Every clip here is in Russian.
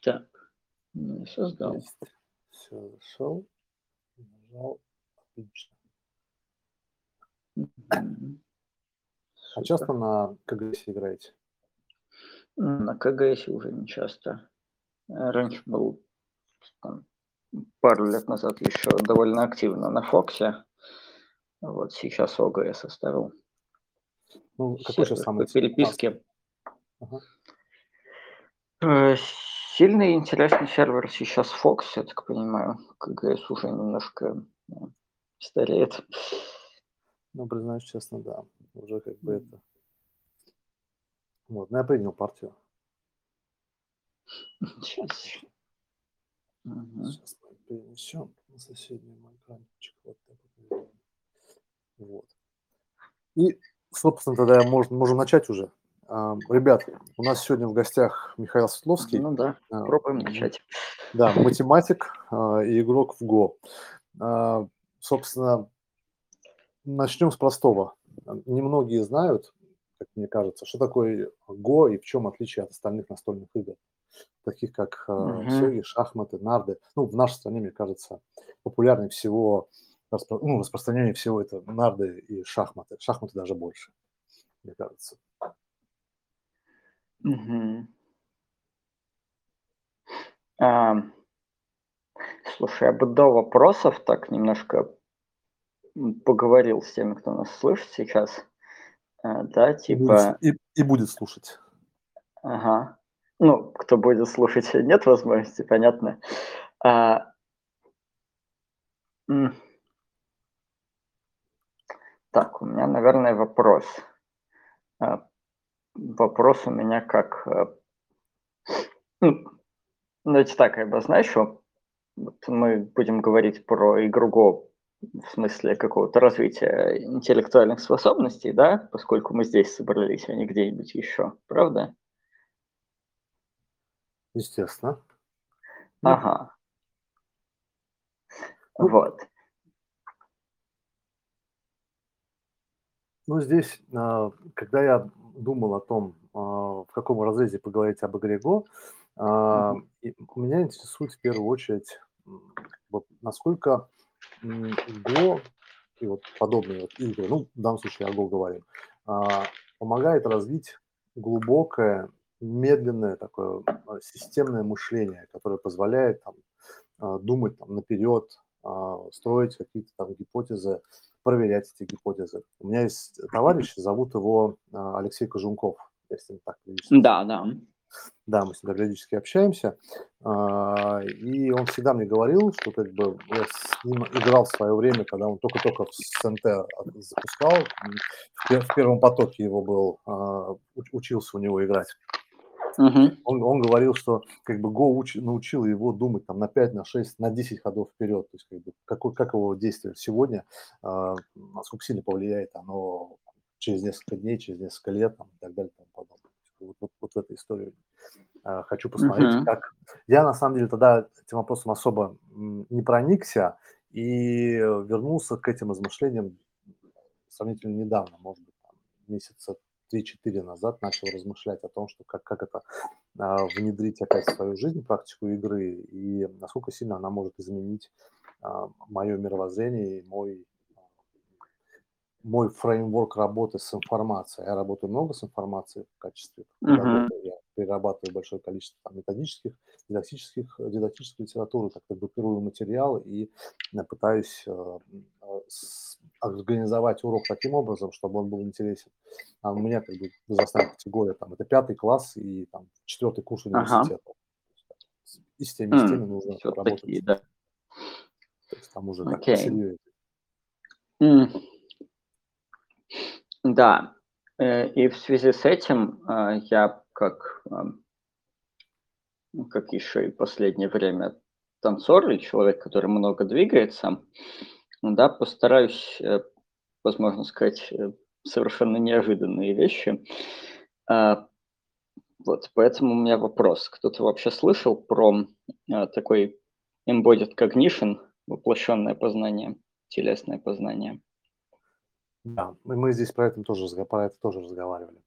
Так, ну, создал. Есть. Все, зашел. Нажал. Отлично. Мгм. А часто на КГС играете? На КГС уже не часто. Э, Раньше был там, пару лет назад еще довольно активно на Фоксе. Вот сейчас ОГС оставил Ну, какой сейчас самый по переписке. Ага. Сильный и интересный сервер сейчас Fox, я так понимаю. КГС уже немножко э, стареет. Ну, признаюсь честно, да. Уже как бы это... Вот, ну, я принял партию. Сейчас. Сейчас мы перенесем на соседний мой экранчик. Вот так вот. Вот. И, собственно, тогда можно, можем начать уже. Ребят, у нас сегодня в гостях Михаил Светловский. Ну да, а, пробуем начать. Да, математик а, и игрок в Го. А, Собственно, начнем с простого. Немногие знают, как мне кажется, что такое Го и в чем отличие от остальных настольных игр, таких как Мгм. сёги, шахматы, нарды. Ну, в нашей стране, мне кажется, популярнее всего, распро- ну, распространение всего это нарды и шахматы. Шахматы даже больше, мне кажется. Мгм. Ам, Слушай, я бы до вопросов так немножко м, поговорил с теми, кто нас слышит сейчас. Э, Да, И будет, с- типа, и, и будет слушать. ага. Ну, кто будет слушать, нет возможности, понятно. А, м, Так, у меня, наверное, вопрос. А, Вопрос у меня как... э, ну, Давайте так, я обозначу. Вот мы будем говорить про игру Go в смысле какого-то развития интеллектуальных способностей, да, поскольку мы здесь собрались, а не где-нибудь еще, правда? Естественно. Ну, Ага, ну, вот. Ну, здесь, а, когда я думал о том, а, в каком разрезе поговорить об игре Go, и меня интересует в первую очередь, насколько Go и вот подобные вот игры, ну, в данном случае о Go говорим, а, помогает развить глубокое, медленное такое системное мышление, которое позволяет там, думать там, наперед, строить какие-то там гипотезы, проверять эти гипотезы. У меня есть товарищ, зовут его а, Алексей Кожунков, я с ним так Да, да. да, мы с ним периодически общаемся, а, и он всегда мне говорил, что как бы я с ним играл в свое время, когда он только-только в СНТ запускал, в, пер- в первом потоке его был, а, уч- учился у него играть. Мгм. Он, он говорил, что как бы Go уч- научил его думать там на 5, на 6, на 10 ходов вперед, то есть как, бы, какой, как его действие сегодня, а, насколько сильно повлияет оно через несколько дней, через несколько лет там, и так далее и тому подобное. Вот, вот, вот в этой истории а, хочу посмотреть, Мгм. как... Я, на самом деле, тогда этим вопросом особо не проникся и вернулся к этим размышлениям сравнительно недавно, может быть, там, месяца 3-4 назад начал размышлять о том, что как, как это а, внедрить опять в свою жизнь, практику игры, и насколько сильно она может изменить мое мировоззрение и мой мой фреймворк работы с информацией. Я работаю много с информацией в качестве Мгм. Перерабатываю большое количество там, методических, дидактических, дидактической литературы, как-то группирую материал и э, пытаюсь э, э, организовать урок таким образом, чтобы он был интересен. А у меня как бы возрастная категория, там, это пятый класс и там, четвертый курс Ага. университета. И с теми, и с теми нужно Все работать. такие, да. То есть там уже так посерьезнее. М, Да. Э, И в связи с этим э, я как, ам, ну, как еще и последнее время танцор или человек, который много двигается, да, постараюсь, э, возможно сказать, э, совершенно неожиданные вещи. А, Вот, поэтому у меня вопрос. Кто-то вообще слышал про э, такой embodied cognition, воплощенное познание, телесное познание? Да, мы здесь про это тоже, про это тоже разговаривали.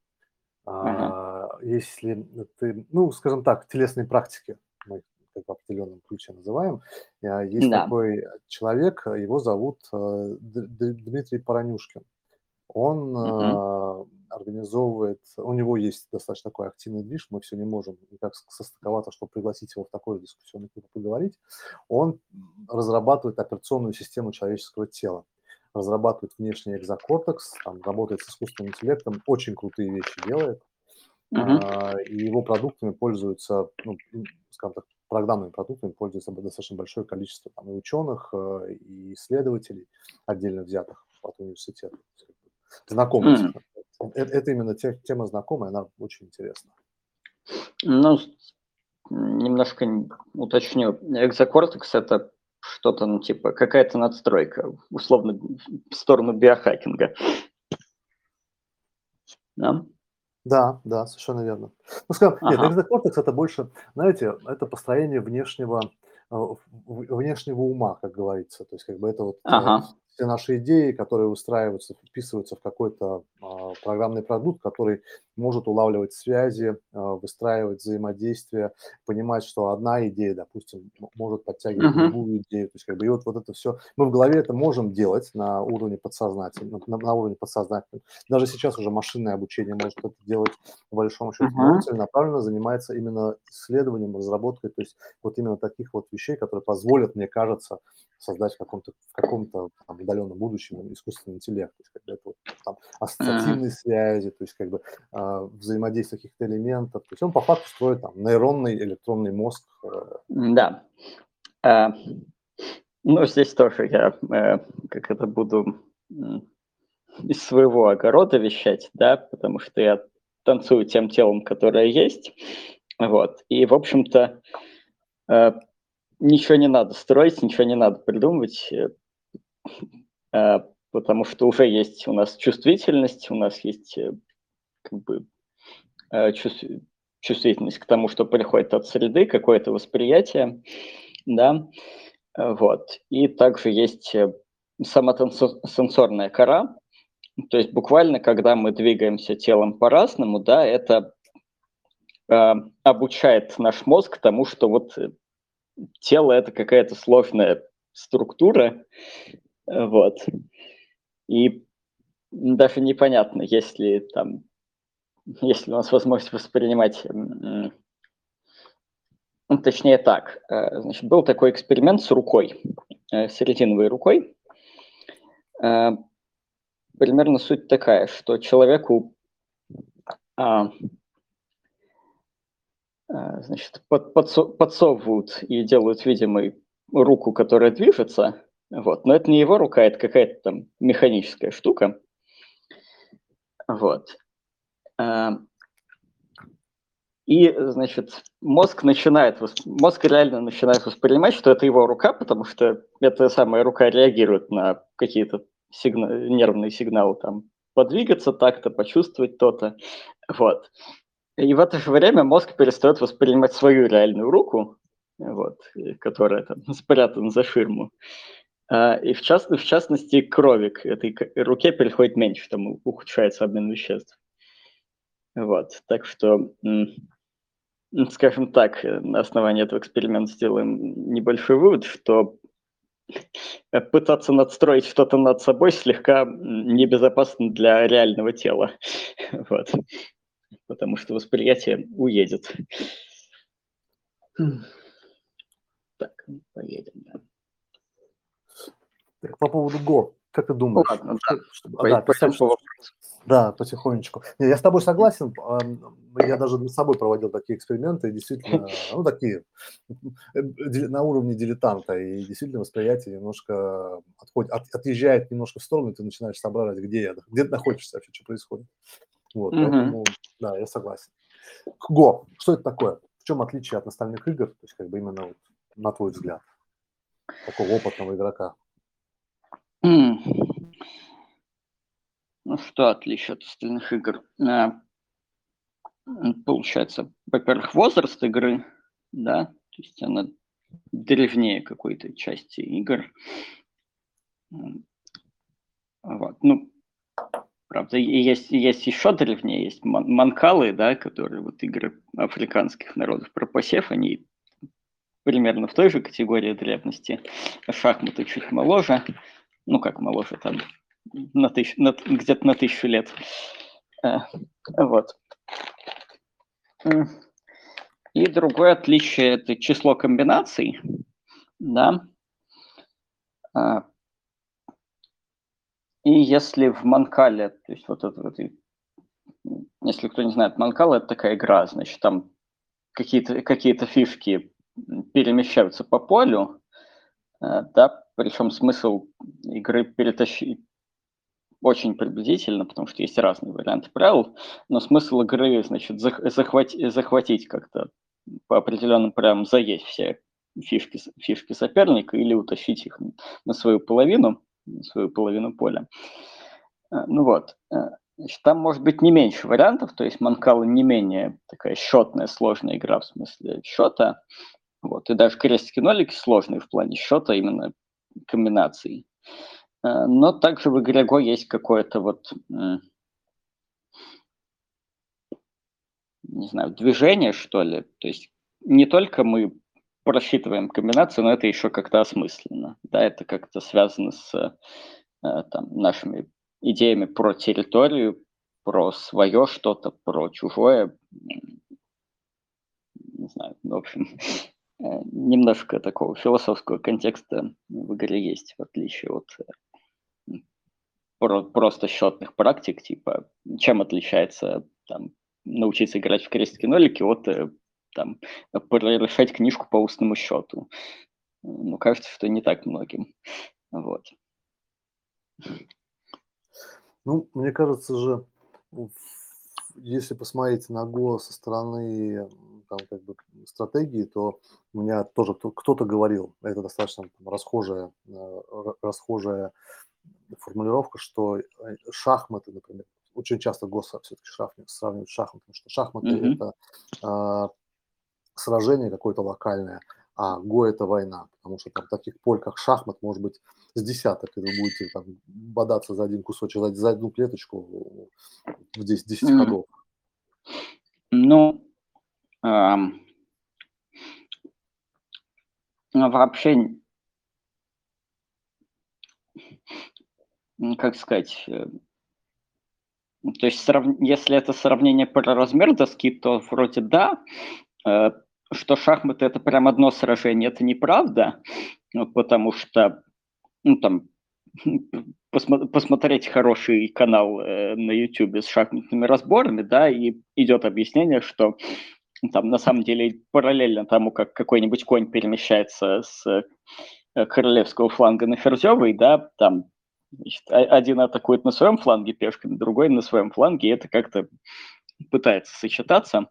Ага. А, Если ты, ну, скажем так, телесные практики, мы как в определенном ключе называем. Есть Да. такой человек, его зовут Дмитрий Паранюшкин. Он Мгм. организовывает, у него есть достаточно такой активный движ, мы все не можем никак состыковаться, чтобы пригласить его в такой дискуссионный клуб поговорить. Он разрабатывает операционную систему человеческого тела разрабатывает внешний экзокортекс, там, работает с искусственным интеллектом, очень крутые вещи делает. А, и его продуктами пользуются, ну, скажем так, программными продуктами пользуется достаточно большое количество там, и ученых, э, и исследователей, отдельно взятых от университета. Знакомых. М. Это, это именно те- тема знакомая, она очень интересна. Ну, немножко уточню. Экзокортекс– это что-то, ну, типа, какая-то надстройка, условно, в сторону биохакинга. Да? Да, да, совершенно верно. Ну, скажем, нет, Ага. экзокортекс это больше, знаете, это построение внешнего, э, внешнего ума, как говорится. То есть, как бы это вот э, Ага. Все наши идеи, которые устраиваются, вписываются в какой-то а, программный продукт, который может улавливать связи, а, выстраивать взаимодействие, понимать, что одна идея, допустим, может подтягивать Мгм. другую идею. То есть, как бы, и вот, вот это все, мы в голове это можем делать на уровне подсознательном, на, на уровне подсознательном. Даже сейчас уже машинное обучение может это делать по большому счету, но он Мгм. целенаправленно занимается именно исследованием, разработкой, то есть вот именно таких вот вещей, которые позволят, мне кажется, создать в каком-то, в каком-то там, отдаленном будущем искусственный интеллект. То есть, как бы это вот, там, ассоциативные связи, то есть как бы а, взаимодействие каких-то элементов. То есть он по факту строит там нейронный электронный мозг. э, Да. А, ну, здесь тоже я э, как это буду из своего огорода вещать, да, потому что я танцую тем телом, которое есть. Вот. И, в общем-то, э, ничего не надо строить, ничего не надо придумывать, э, э, потому что уже есть у нас чувствительность, у нас есть э, как бы чувств- чувствительность к тому, что приходит от среды, какое-то восприятие, да, вот. И также есть сама сенсорная кора, то есть буквально, когда мы двигаемся телом по-разному, да, это э, обучает наш мозг тому, что вот тело это какая-то сложная структура, вот. И даже непонятно, если там, если у нас возможность воспринимать, ну, точнее так, э, значит, был такой эксперимент с рукой, э, с резиновой рукой. Э, Примерно суть такая, что человеку а, значит, под- подсо- подсовывают и делают видимой руку, которая движется, вот, но это не его рука, это какая-то там механическая штука, вот. А, И, значит, мозг начинает, мозг реально начинает воспринимать, что это его рука, потому что эта самая рука реагирует на какие-то сигна- нервные сигналы, там, подвигаться так-то, почувствовать то-то, вот. И в это же время мозг перестает воспринимать свою реальную руку, вот, которая там спрятана за ширму. А, И в, част- в частности, крови к этой руке переходит меньше, там ухудшается обмен веществ. Вот, так что, скажем так, на основании этого эксперимента сделаем небольшой вывод, что пытаться надстроить что-то над собой слегка небезопасно для реального тела. Вот. Потому что восприятие уедет. Так, ну, поедем. да. Так, по поводу Го, как ты думаешь? Ладно, что- Пой- да, представь, пойдем по. Да, потихонечку. Не, я с тобой согласен. Я даже над собой проводил такие эксперименты, и действительно, ну, такие, на уровне дилетанта, и действительно восприятие немножко отходит, от- отъезжает немножко в сторону, и ты начинаешь соображать, где я, где ты находишься вообще, что происходит. Вот, Мгм. поэтому, да, я согласен. Го, что это такое? В чем отличие от остальных игр, то есть как бы именно вот, на твой взгляд, такого опытного игрока? Ну, что отличие от остальных игр? А, м, Получается, во-первых, возраст игры, да, то есть она древнее какой-то части игр. Вот, ну, правда, и есть, есть еще древнее, есть ман- манкалы, да, которые вот игры африканских народов про посев, они примерно в той же категории древности. Шахматы чуть моложе, ну как моложе, там на тысяч, на, где-то на тысячу лет. Э, вот. И другое отличие – это число комбинаций. Да. И если в Манкале, то есть вот это вот, если кто не знает, Манкал – это такая игра, значит, там какие-то какие фишки перемещаются по полю, э, да, причем смысл игры перетащить очень приблизительно, потому что есть разные варианты правил, но смысл игры, значит, захватить, захватить как-то по определенным правилам, заесть все фишки, фишки соперника или утащить их на свою половину, свою половину поля. Э, ну вот, э, значит, там может быть не меньше вариантов, то есть Манкала не менее такая счетная, сложная игра в смысле счета, вот, и даже крестики-нолики сложные в плане счета, именно комбинаций. Э, но также в игре Go есть какое-то вот, не знаю, движение, что ли. То есть не только мы просчитываем комбинации, но это еще как-то осмысленно. Да, это как-то связано с э, там, нашими идеями про территорию, про свое что-то, про чужое. Не знаю, в общем, Э, немножко такого философского контекста в игре есть, в отличие от э, просто счетных практик, типа чем отличается там, научиться играть в крестики-нолики от там, решать книжку по устному счету. Ну, кажется, что не так многим. Вот. Ну, мне кажется же, если посмотреть на Go со стороны там, как бы, стратегии, то у меня тоже кто-то говорил, это достаточно там, расхожая, э, расхожая формулировка, что э, шахматы, например, очень часто Го все-таки сравнивают с шахматами, что шахматы mm-hmm. это э, сражение какое-то локальное, а Го это война, потому что там таких поль, как шахмат, может быть с десяток, и вы будете там бодаться за один кусочек, за, за одну клеточку в 10, 10 mm. ходов. Ну, эм, вообще, как сказать, э, то есть если это сравнение про размер доски, то вроде да, э, что шахматы это прям одно сражение, это неправда, потому что ну, там, посмотреть хороший канал э, на YouTube с шахматными разборами, да, и идет объяснение, что там на самом деле параллельно тому, как какой-нибудь конь перемещается с э, королевского фланга на ферзевый, да, там значит, один атакует на своем фланге пешками, другой на своем фланге, и это как-то пытается сочетаться.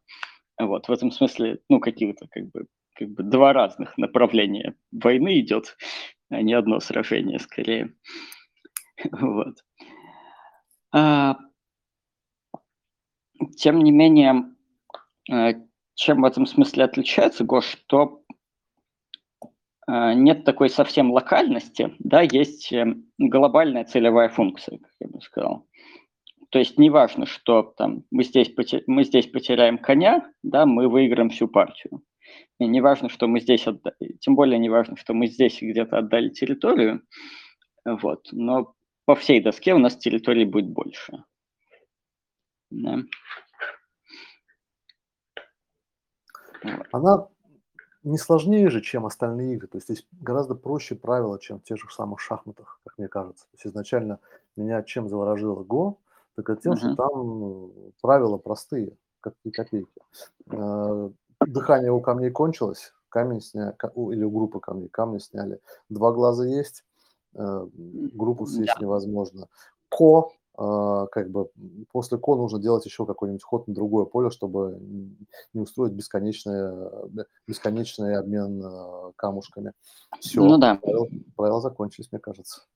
Вот, в этом смысле, ну, какие-то как бы, как бы два разных направления войны идет, а не одно сражение скорее. Вот. А, тем не менее, э, чем в этом смысле отличается Гош, что э, нет такой совсем локальности, да, есть э, глобальная целевая функция, как я бы сказал. То есть неважно, что там мы здесь, мы здесь потеряем коня, да, мы выиграем всю партию. И неважно, что мы здесь отдали, тем более неважно, что мы здесь где-то отдали территорию, вот, но по всей доске у нас территории будет больше. Да. Она не сложнее же, чем остальные игры. То есть здесь гораздо проще правила, чем в тех же самых шахматах, как мне кажется. То есть изначально меня чем заворожило Го, так это тем, uh-huh. что там правила простые, как и копейки. Э, дыхание у камней кончилось, камень сняли, или у группы камней, камни сняли. Два глаза есть, э, группу съесть да. невозможно. Ко а, как бы после ко нужно делать еще какой-нибудь ход на другое поле, чтобы не устроить бесконечный, бесконечный обмен а, камушками. Все, ну, да. правила, правила закончились, мне кажется.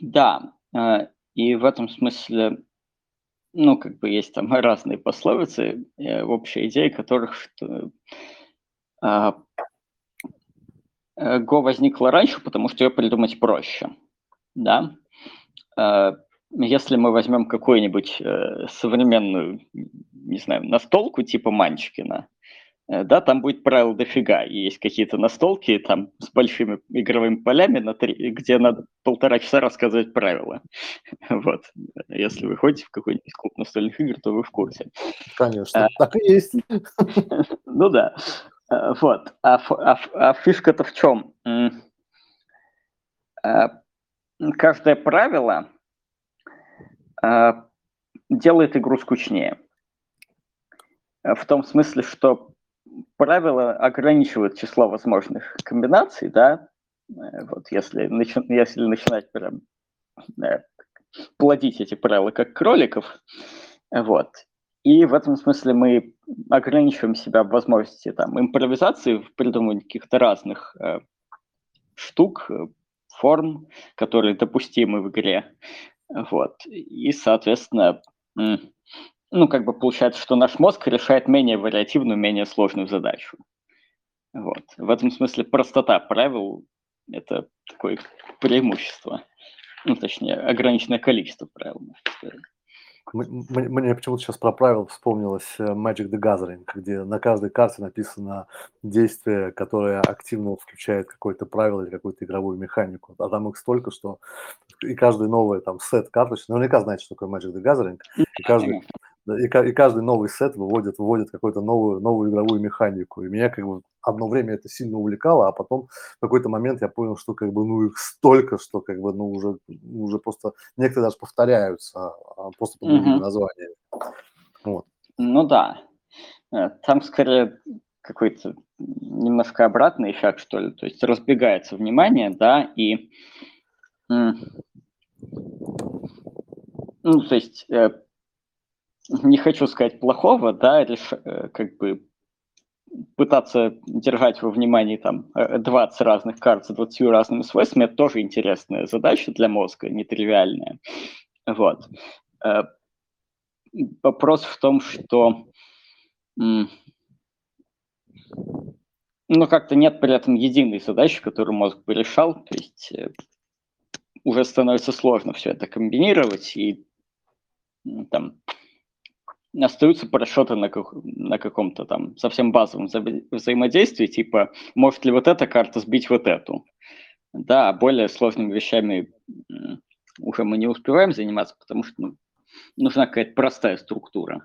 Да, а, и в этом смысле, ну, как бы есть там разные пословицы, э, общая идея которых, что э, Го возникла раньше, потому что ее придумать проще, да, если мы возьмем какую-нибудь э, современную, не знаю, настолку типа Манчкина, Э, да, там будет правил дофига. И есть какие-то настолки там с большими игровыми полями, на три, где надо полтора часа рассказывать правила. Вот. Если вы ходите в какой-нибудь клуб настольных игр, то вы в курсе. Конечно, а, так и есть. Ну да. Э, вот. А, а, а фишка-то в чем? Э, каждое правило делает игру скучнее. В том смысле, что правила ограничивают число возможных комбинаций, да, э, вот если, начи, если начинать прям да, плодить эти правила как кроликов, вот, и в этом смысле мы ограничиваем себя в возможности там импровизации в придумывании каких-то разных э, штук, э, форм, которые допустимы в игре, вот, и, соответственно, ну, как бы получается, что наш мозг решает менее вариативную, менее сложную задачу. Вот. В этом смысле простота правил – это такое преимущество. Ну, точнее, ограниченное количество правил. Мне почему-то сейчас про правила вспомнилось э, Magic the Gathering, где на каждой карте написано действие, которое активно включает какое-то правило или какую-то игровую механику. А там их столько, что и каждый новый там сет карточек, наверняка знаете, что такое Magic the Gathering, и каждый, и, и каждый новый сет выводит, выводит какую-то новую, новую игровую механику. И меня как бы одно время это сильно увлекало, а потом в какой-то момент я понял, что как бы ну их столько, что как бы ну уже, уже просто некоторые даже повторяются, а просто под другими mm-hmm. названиями. Вот. Ну да. Э, там скорее какой-то немножко обратный эффект, что ли. То есть разбегается внимание, да, и ну, то есть э, не хочу сказать плохого, да, реш, э, как бы пытаться держать во внимании там 20 э, разных карт с 20 разными свойствами, это тоже интересная задача для мозга, нетривиальная. Вот. Э, вопрос в том, что ну, как-то нет при этом единой задачи, которую мозг бы решал, то есть уже становится сложно все это комбинировать, и там остаются просчеты на, как, на каком-то там совсем базовом вза- взаимодействии, типа, может ли вот эта карта сбить вот эту. Да, более сложными вещами уже мы не успеваем заниматься, потому что ну, нужна какая-то простая структура.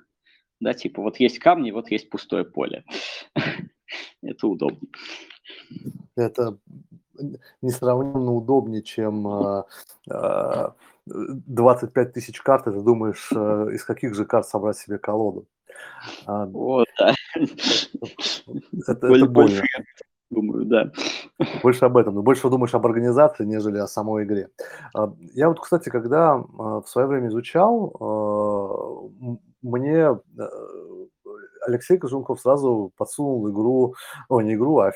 Да, типа вот есть камни, вот есть пустое поле. Это удобно. Это несравненно удобнее, чем а, а, 25 тысяч карт, и ты думаешь, э, из каких же карт собрать себе колоду. А, вот, да. Это, это больше, думаю, да. Больше об этом, но больше думаешь об организации, нежели о самой игре. А, я вот, кстати, когда а, в свое время изучал, мне э, Алексей Кожунков сразу подсунул игру, о, не игру, а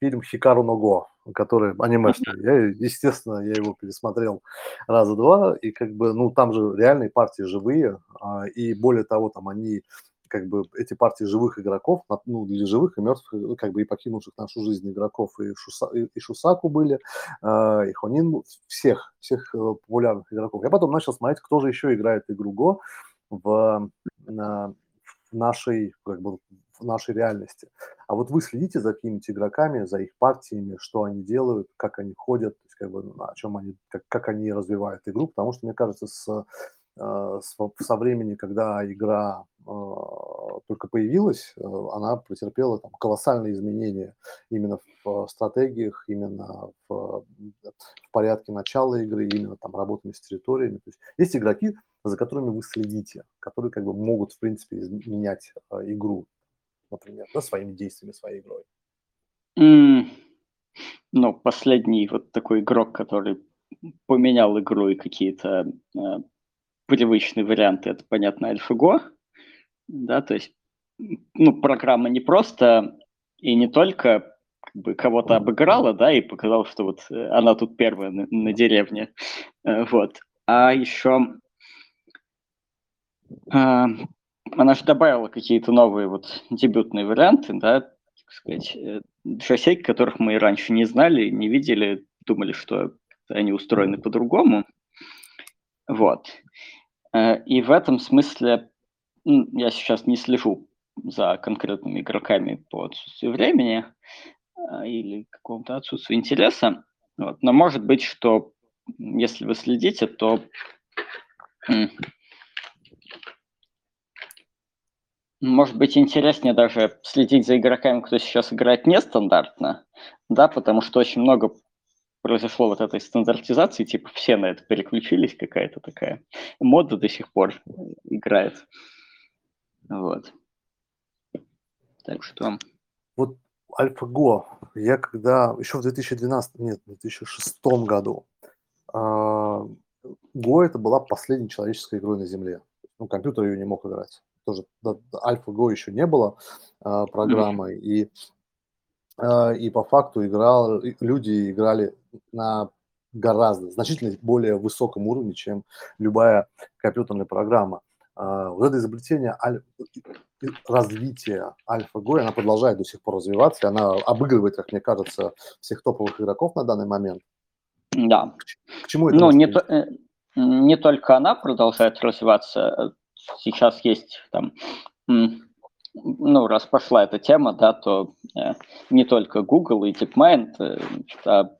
фильм «Хикару Ного», который анимешный. Я, естественно, я его пересмотрел раза два, и как бы, ну, там же реальные партии живые, а, и более того, там они как бы эти партии живых игроков, ну, для живых и мертвых, ну, как бы и покинувших нашу жизнь игроков, и, Шуса, и, и Шусаку были, э, и Хонин, всех, всех э, популярных игроков. Я потом начал смотреть, кто же еще играет игру Го в, в нашей, как бы, в нашей реальности. А вот вы следите за какими-то игроками, за их партиями, что они делают, как они ходят, то есть как бы, о чем они, как, как они развивают игру, потому что, мне кажется, с, э, с, со времени, когда игра э, только появилась, э, она претерпела там, колоссальные изменения именно в стратегиях, именно в, в порядке начала игры, именно там работами с территориями. То есть есть игроки, за которыми вы следите, которые как бы могут, в принципе, изменять игру например, да, своими действиями, своей игрой? Mm. Ну, последний вот такой игрок, который поменял игру и какие-то э, привычные варианты, это, понятно, AlphaGo, да, то есть, ну, программа не просто и не только как бы кого-то обыграла, да, и показала, что вот э, она тут первая на, на деревне, э, вот, а еще она же добавила какие-то новые вот дебютные варианты, да, так сказать, э, которых мы раньше не знали, не видели, думали, что они устроены по-другому. Вот. Э, и в этом смысле я сейчас не слежу за конкретными игроками по отсутствию времени или какому-то отсутствию интереса. Вот. Но может быть, что если вы следите, то может быть интереснее даже следить за игроками, кто сейчас играет нестандартно, да, потому что очень много произошло вот этой стандартизации, типа все на это переключились, какая-то такая мода до сих пор играет. Вот. Так что... Вот AlphaGo, я когда еще в 2012, нет, в 2006 году, а, Go это была последней человеческой игрой на Земле. Ну, компьютер ее не мог играть. Тоже AlphaGo еще не было программой, mm-hmm. и а, и по факту играл, люди играли на гораздо, значительно более высоком уровне, чем любая компьютерная программа. А, вот это изобретение, развитие AlphaGo, она продолжает до сих пор развиваться, она обыгрывает, как мне кажется, всех топовых игроков на данный момент. Да. К чему это? Ну, не, э, не только она продолжает развиваться, сейчас есть там, ну, раз пошла эта тема, да, то э, не только Google и DeepMind, э, а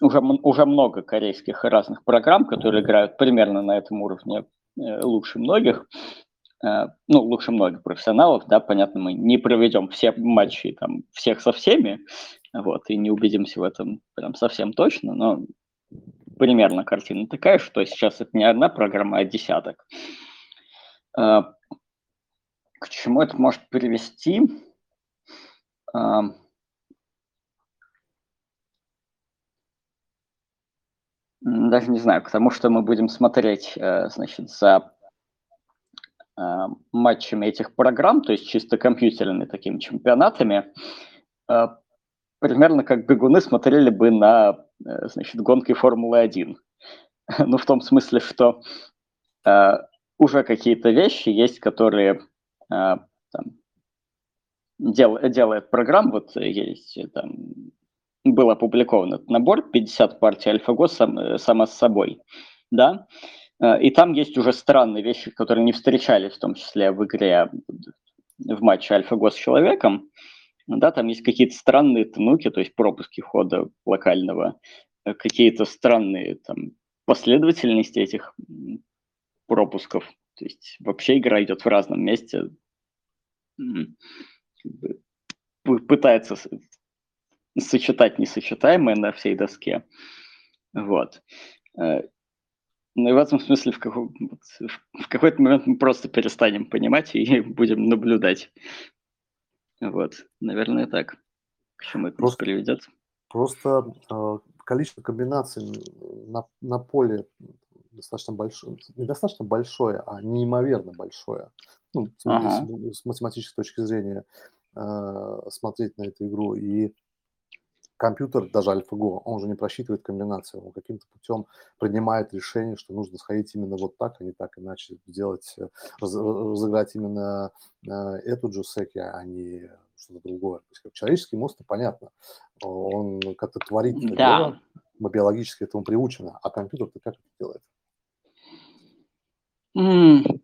уже, уже много корейских разных программ, которые играют примерно на этом уровне Э, лучше многих, э, ну, лучше многих профессионалов, да, понятно, мы не проведем все матчи там всех со всеми, вот, и не убедимся в этом прям совсем точно, но примерно картина такая, что сейчас это не одна программа, а десяток. Э, к чему это может привести? Даже не знаю, к тому, что мы будем смотреть, э, значит, за э, матчами этих программ, то есть чисто компьютерными такими чемпионатами, примерно как бегуны смотрели бы на, значит, гонки Формулы-1. Ну, в том смысле, что уже какие-то вещи есть, которые там, дел, делает программа, вот есть там был опубликован этот набор 50 партий AlphaGo сам, э, само с собой, да, э, и там есть уже странные вещи, которые не встречались, в том числе в игре в матче AlphaGo с человеком, да, там есть какие-то странные тнуки, то есть пропуски хода локального, э, какие-то странные там последовательности этих пропусков, то есть вообще игра идет в разном месте, пытается сочетать несочетаемое на всей доске. Вот. Э, ну и в этом смысле в, какой, в какой-то момент мы просто перестанем понимать и будем наблюдать. Вот, наверное, так. К чему это просто, приведет? Просто э, количество комбинаций на, на поле достаточно большое, недостаточно большое, а неимоверно большое. Ну, ага. с, с математической точки зрения э, смотреть на эту игру. И компьютер, даже AlphaGo, он же не просчитывает комбинацию, он каким-то путем принимает решение, что нужно сходить именно вот так, а не так, иначе сделать, э, раз, разыграть именно э, эту джусеки, а не что-то другое. То есть как человеческий мозг, понятно, он как-то творит да. дело, мы биологически этому приучены, а компьютер-то как это делает? Mm.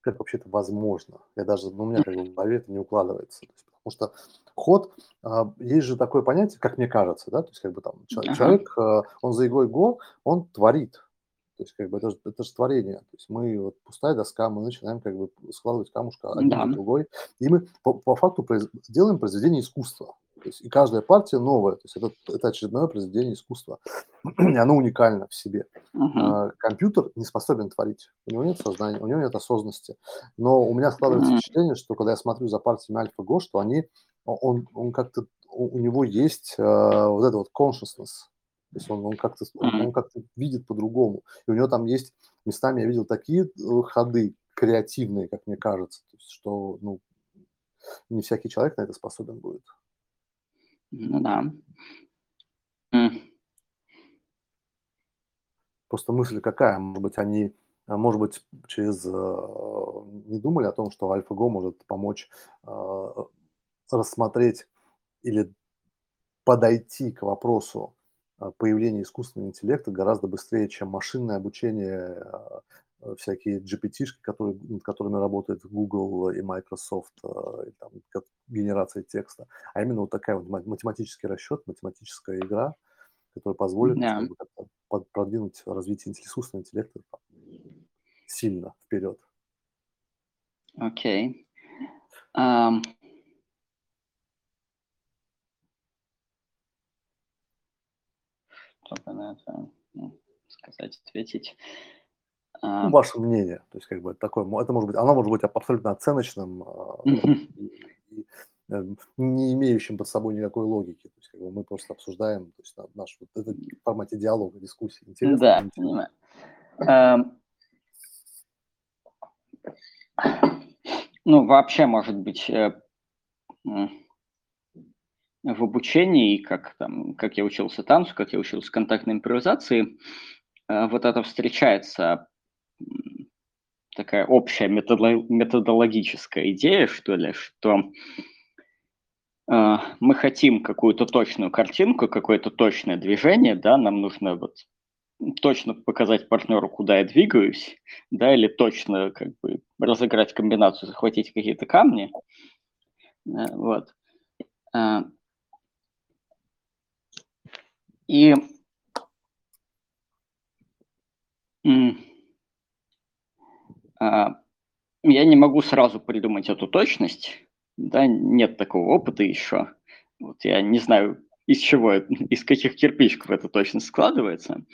Как вообще это возможно? Я даже, ну, у меня как бы в голове это не укладывается. То есть, потому что ход, а, есть же такое понятие, как мне кажется, да, то есть как бы там человек, ага. человек а, он за игрой Го, он творит, то есть как бы это же, это же творение, то есть мы вот пустая доска, мы начинаем как бы складывать камушка один да. на другой, и мы по, по факту произ, делаем произведение искусства, то есть и каждая партия новая, то есть это, это очередное произведение искусства, и оно уникально в себе. Uh-huh. Компьютер не способен творить, у него нет сознания, у него нет осознанности, но у меня складывается uh-huh. впечатление, что когда я смотрю за партиями Альфа-Го, что они он, он как-то, у него есть э, вот это вот consciousness, то есть он, он как-то он как-то видит по-другому. И у него там есть местами, я видел такие э, ходы креативные, как мне кажется, то есть, что ну, не всякий человек на это способен будет. Ну да. Просто мысль какая? Может быть, они, а, может быть, через э, не думали о том, что AlphaGo может помочь рассмотреть или подойти к вопросу а, появления искусственного интеллекта гораздо быстрее, чем машинное обучение э, всякие GPT-шки, которые, над которыми работает Google и Microsoft, и там, генерация текста, а именно вот такая вот математический расчет, математическая игра, которая позволит как бы, продвинуть развитие искусственного интеллекта сильно вперед. Окей. Ам. Только на это, ну, сказать, ответить. Ну, А, ваше мнение, то есть как бы такое, это может быть, оно может быть абсолютно оценочным, а, и, эм, не имеющим под собой никакой логики. То есть как бы мы просто обсуждаем, то есть на наш вот это в формате диалога, дискуссии. Интересно? Да, неинтересно? понимаю. Ам. Ну, вообще, может быть, э, в обучении, как там, как я учился танцу, как я учился контактной импровизации, э, вот это встречается такая общая методо- методологическая идея, что ли, что э, мы хотим какую-то точную картинку, какое-то точное движение, да, нам нужно вот точно показать партнеру, куда я двигаюсь, да, или точно как бы разыграть комбинацию, захватить какие-то камни. Э, вот. А. И я не могу сразу придумать эту точность, да, нет такого опыта еще. Вот я не знаю, из чего, из каких кирпичиков эта точность складывается.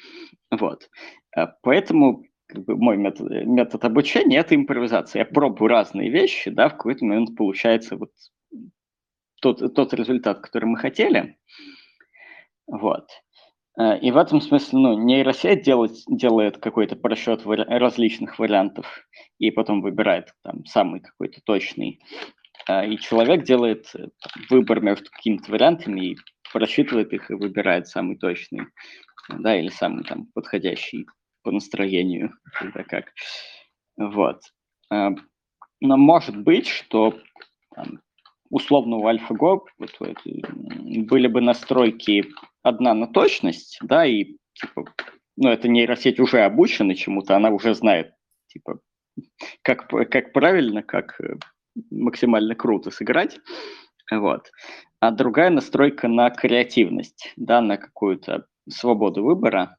Вот. А, Поэтому как бы, мой метод, э, метод обучения– это импровизация. Я пробую разные вещи, да, в какой-то момент получается вот тот, тот результат, который мы хотели. Вот. Э, И в этом смысле, ну, нейросеть делает, делает какой-то просчет различных вариантов и потом выбирает там самый какой-то точный. А, И человек делает э, выбор между какими-то вариантами и просчитывает их и выбирает самый точный, да, или самый там подходящий по настроению, когда как. Вот. Но может быть, что там, условно у AlphaGo вот, вот, были бы настройки одна на точность, да, и типа, ну, эта нейросеть уже обучена чему-то, она уже знает, типа, как, как правильно, как э, максимально круто сыграть, вот. А другая настройка на креативность, да, на какую-то свободу выбора,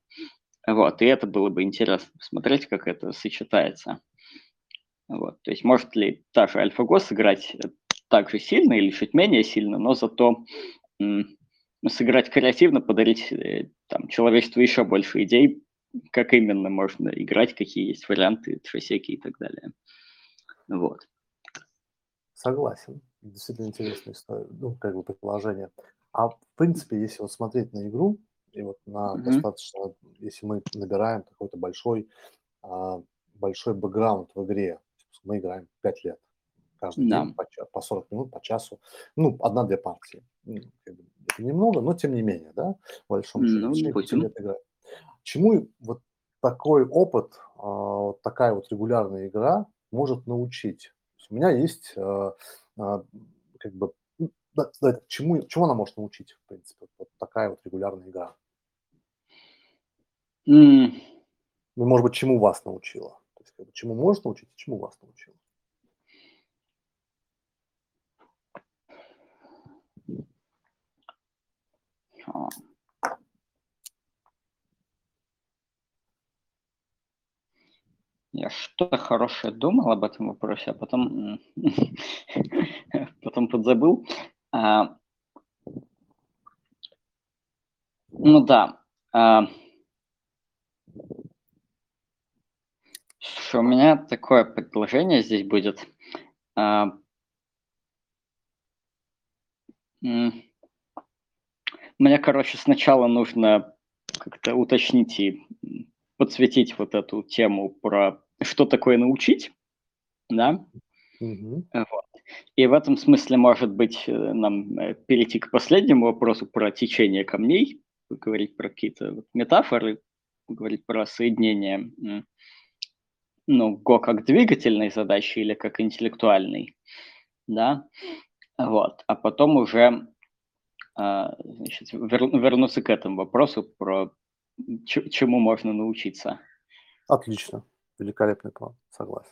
вот, и это было бы интересно посмотреть, как это сочетается. Вот, то есть может ли та же AlphaGo сыграть так же сильно или чуть менее сильно, но зато сыграть креативно, подарить э, там, человечеству еще больше идей, как именно можно играть, какие есть варианты, трешеки и так далее. Вот. Согласен. Действительно интересная история, ну, как бы предположение. А в принципе, если вот смотреть на игру, и вот на Мгм. достаточно, если мы набираем какой-то большой, а, большой бэкграунд в игре, мы играем 5 лет, каждый Да. день по, по 40 минут, по часу, ну, одна-две партии. Это немного, но тем не менее, да. Ну, в пяти допустим. лет играем. Чему вот такой опыт, а, вот такая вот регулярная игра может научить? У меня есть а, а, как бы, ну, да, да, чему, чему она может научить, в принципе, вот такая вот регулярная игра? М, Ну, может быть, чему вас научила? То есть, как бы, чему может научить, чему вас научила? Я что-то хорошее думал об этом вопросе, а потом, потом подзабыл. А, Ну да. а, Слушай, у меня такое предложение здесь будет. А, Мне, короче, сначала нужно как-то уточнить и подсветить вот эту тему про что такое научить, да? Э, Вот. И в этом смысле, может быть, э, нам э, перейти к последнему вопросу про течение камней, поговорить про какие-то метафоры, поговорить про соединение, ну, Го как двигательной задачи или как интеллектуальной, да, вот, а потом уже значит, вер- вернуться к этому вопросу про чему можно научиться. Отлично. Великолепный план, согласен.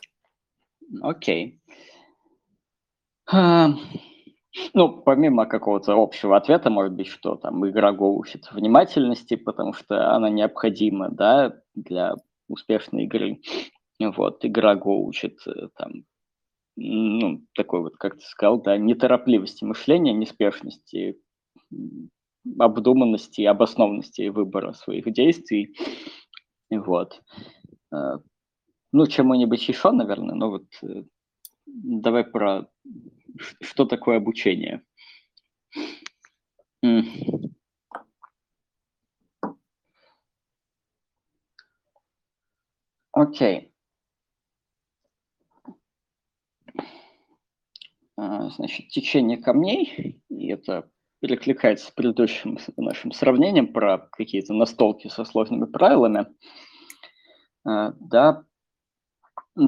Окей. А, ну, помимо какого-то общего ответа, может быть, что там игра Go учит внимательности, потому что она необходима, да, для успешной игры. Вот, игра Go учит э, там, ну, такой вот, как ты сказал, да, неторопливости мышления, неспешности, обдуманности, обоснованности выбора своих действий. Вот. Э, ну, чему-нибудь еще, наверное, но вот э, давай про что такое обучение. Окей. А, значит, течение камней, и это перекликается с предыдущим нашим сравнением про какие-то настолки со сложными правилами. А, да,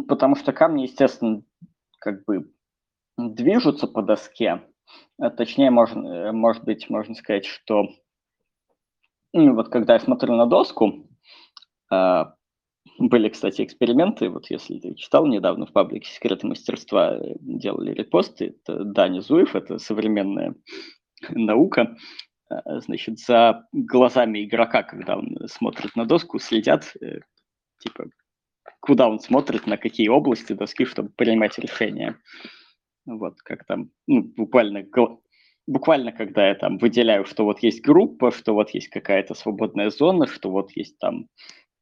потому что камни, естественно, как бы движутся по доске. А точнее, можно, э, может быть, можно сказать, что ну, вот когда я смотрю на доску, а, были, кстати, эксперименты, вот если ты читал недавно в паблике «Секреты мастерства» э, делали репосты, это Дани Зуев, это современная наука, а, значит, за глазами игрока, когда он смотрит на доску, следят, э, типа, куда он смотрит, на какие области доски, чтобы принимать решения. Вот, как там, ну, буквально, буквально, когда я там выделяю, что вот есть группа, что вот есть какая-то свободная зона, что вот есть там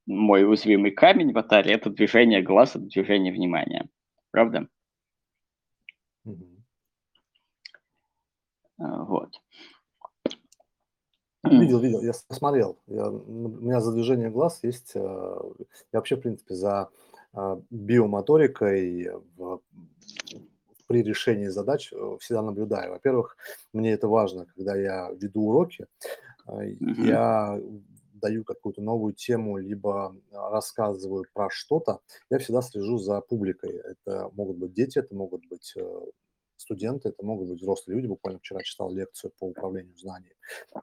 мой уязвимый камень в атаре, это движение глаз, это движение внимания. Правда? Mm-hmm. Вот. Видел, видел, я смотрел. Я, у меня за движение глаз есть... Э, я вообще, в принципе, за э, биомоторикой в при решении задач э, всегда наблюдаю. Во-первых, мне это важно, когда я веду уроки, mm-hmm. я даю какую-то новую тему, либо рассказываю про что-то, я всегда слежу за публикой. Это могут быть дети, это могут быть э, студенты, это могут быть взрослые люди. Буквально вчера читал лекцию по управлению знаниями.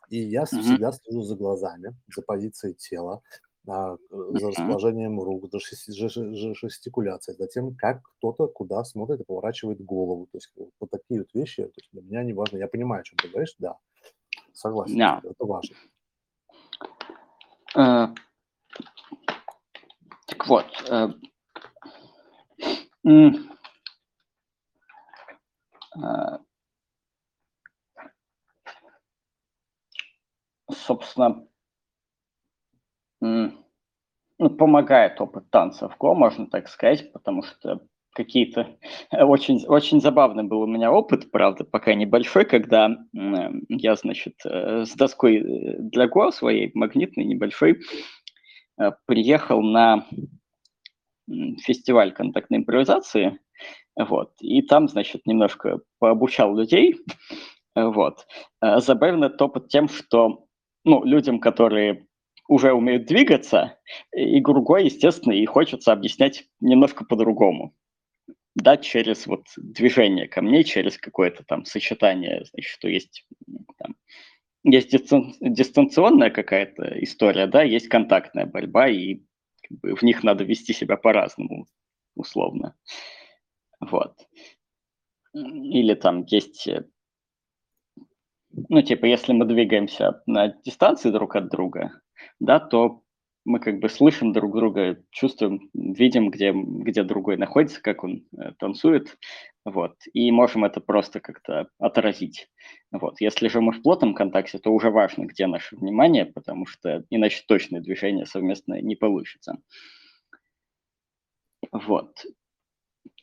И я mm-hmm. всегда слежу за глазами, за позицией тела, а, за расположением рук, за жестикуляцией, за тем, как кто-то куда смотрит и поворачивает голову. То есть вот такие вот вещи, то есть для меня не важно. Я понимаю, о чем ты говоришь, да, согласен, yeah. это важно. Uh, так вот, uh, uh, собственно, ну, помогает опыт танца в Go, можно так сказать, потому что какие-то... Очень, очень забавный был у меня опыт, правда, пока небольшой, когда я, значит, э, с доской э, для Go своей, магнитной, небольшой, э, приехал на фестиваль контактной импровизации, вот, и там, значит, немножко пообучал людей, вот. Забавно этот опыт тем, что, ну, людям, которые уже умеют двигаться, и другой, естественно, и хочется объяснять немножко по-другому. Да, через вот движение камней, через какое-то там сочетание, значит, что есть там, есть дистанционная какая-то история, да, есть контактная борьба, и как бы, в них надо вести себя по-разному, условно. Вот. Или там есть э, ну, типа, если мы двигаемся на дистанции друг от друга, да, то мы как бы слышим друг друга, чувствуем, видим, где, где другой находится, как он э, танцует, вот, и можем это просто как-то отразить. Вот. Если же мы в плотном контакте, то уже важно, где наше внимание, потому что иначе точное движение совместно не получится. Вот.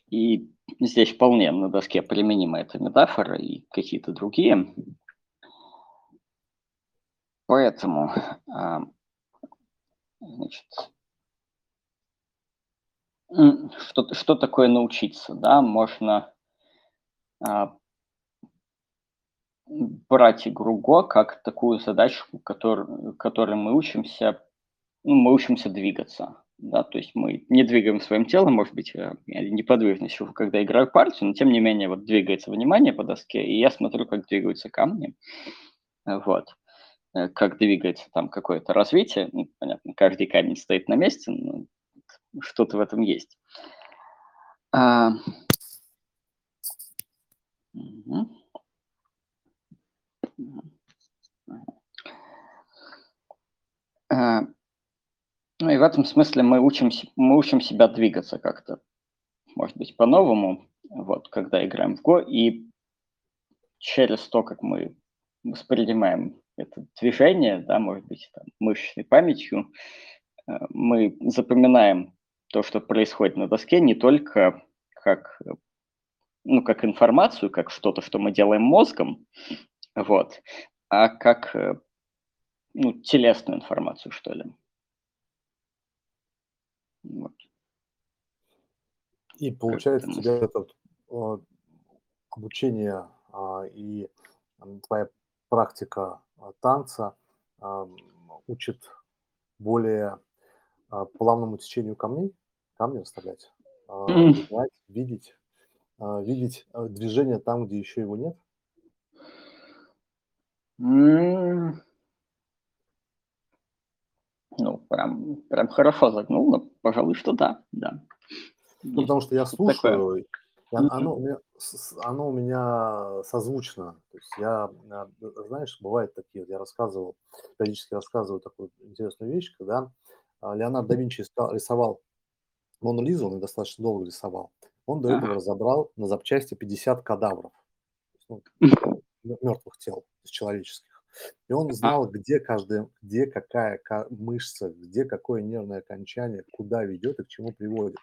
И здесь вполне на доске применима эта метафора и какие-то другие. Поэтому а, Значит, что, что такое научиться? Да, можно а, брать игру Go как такую задачку, который, которой мы учимся, ну, мы учимся двигаться. Да, то есть мы не двигаем своим телом, может быть, э, неподвижностью, когда играю партию, но тем не менее вот двигается внимание по доске, и я смотрю, как двигаются камни. Вот. Э, как двигается там какое-то развитие. Ну, понятно, каждый камень стоит на месте, но что-то в этом есть. А, угу. а, ну и в этом смысле мы учим, мы учим себя двигаться как-то, может быть, по-новому, вот, когда играем в Го, и через то, как мы воспринимаем это движение, да, может быть, там, мышечной памятью, э, мы запоминаем то, что происходит на доске, не только как, ну, как информацию, как что-то, что мы делаем мозгом, вот, а как э, ну, телесную информацию, что ли. Вот. И получается, у тебя это обучение а, и твоя практика а, танца учит более а, плавному течению камней, камни расставлять, знать, видеть, видеть движение там, где еще его нет? Ну, прям, прям хорошо загнул, но, пожалуй, что да, да. Ну, потому что я слушаю, я, оно, у меня, оно у меня созвучно. То есть я, а, знаешь, бывает такие, я рассказывал, периодически рассказываю такую интересную вещь, когда а, Леонардо да Винчи рисовал Мону Лизу, он достаточно долго рисовал. Он до этого разобрал на запчасти 50 кадавров, ну, мертвых тел, человеческих. И он знал, где каждая, где какая мышца, где какое нервное окончание, куда ведет и к чему приводит.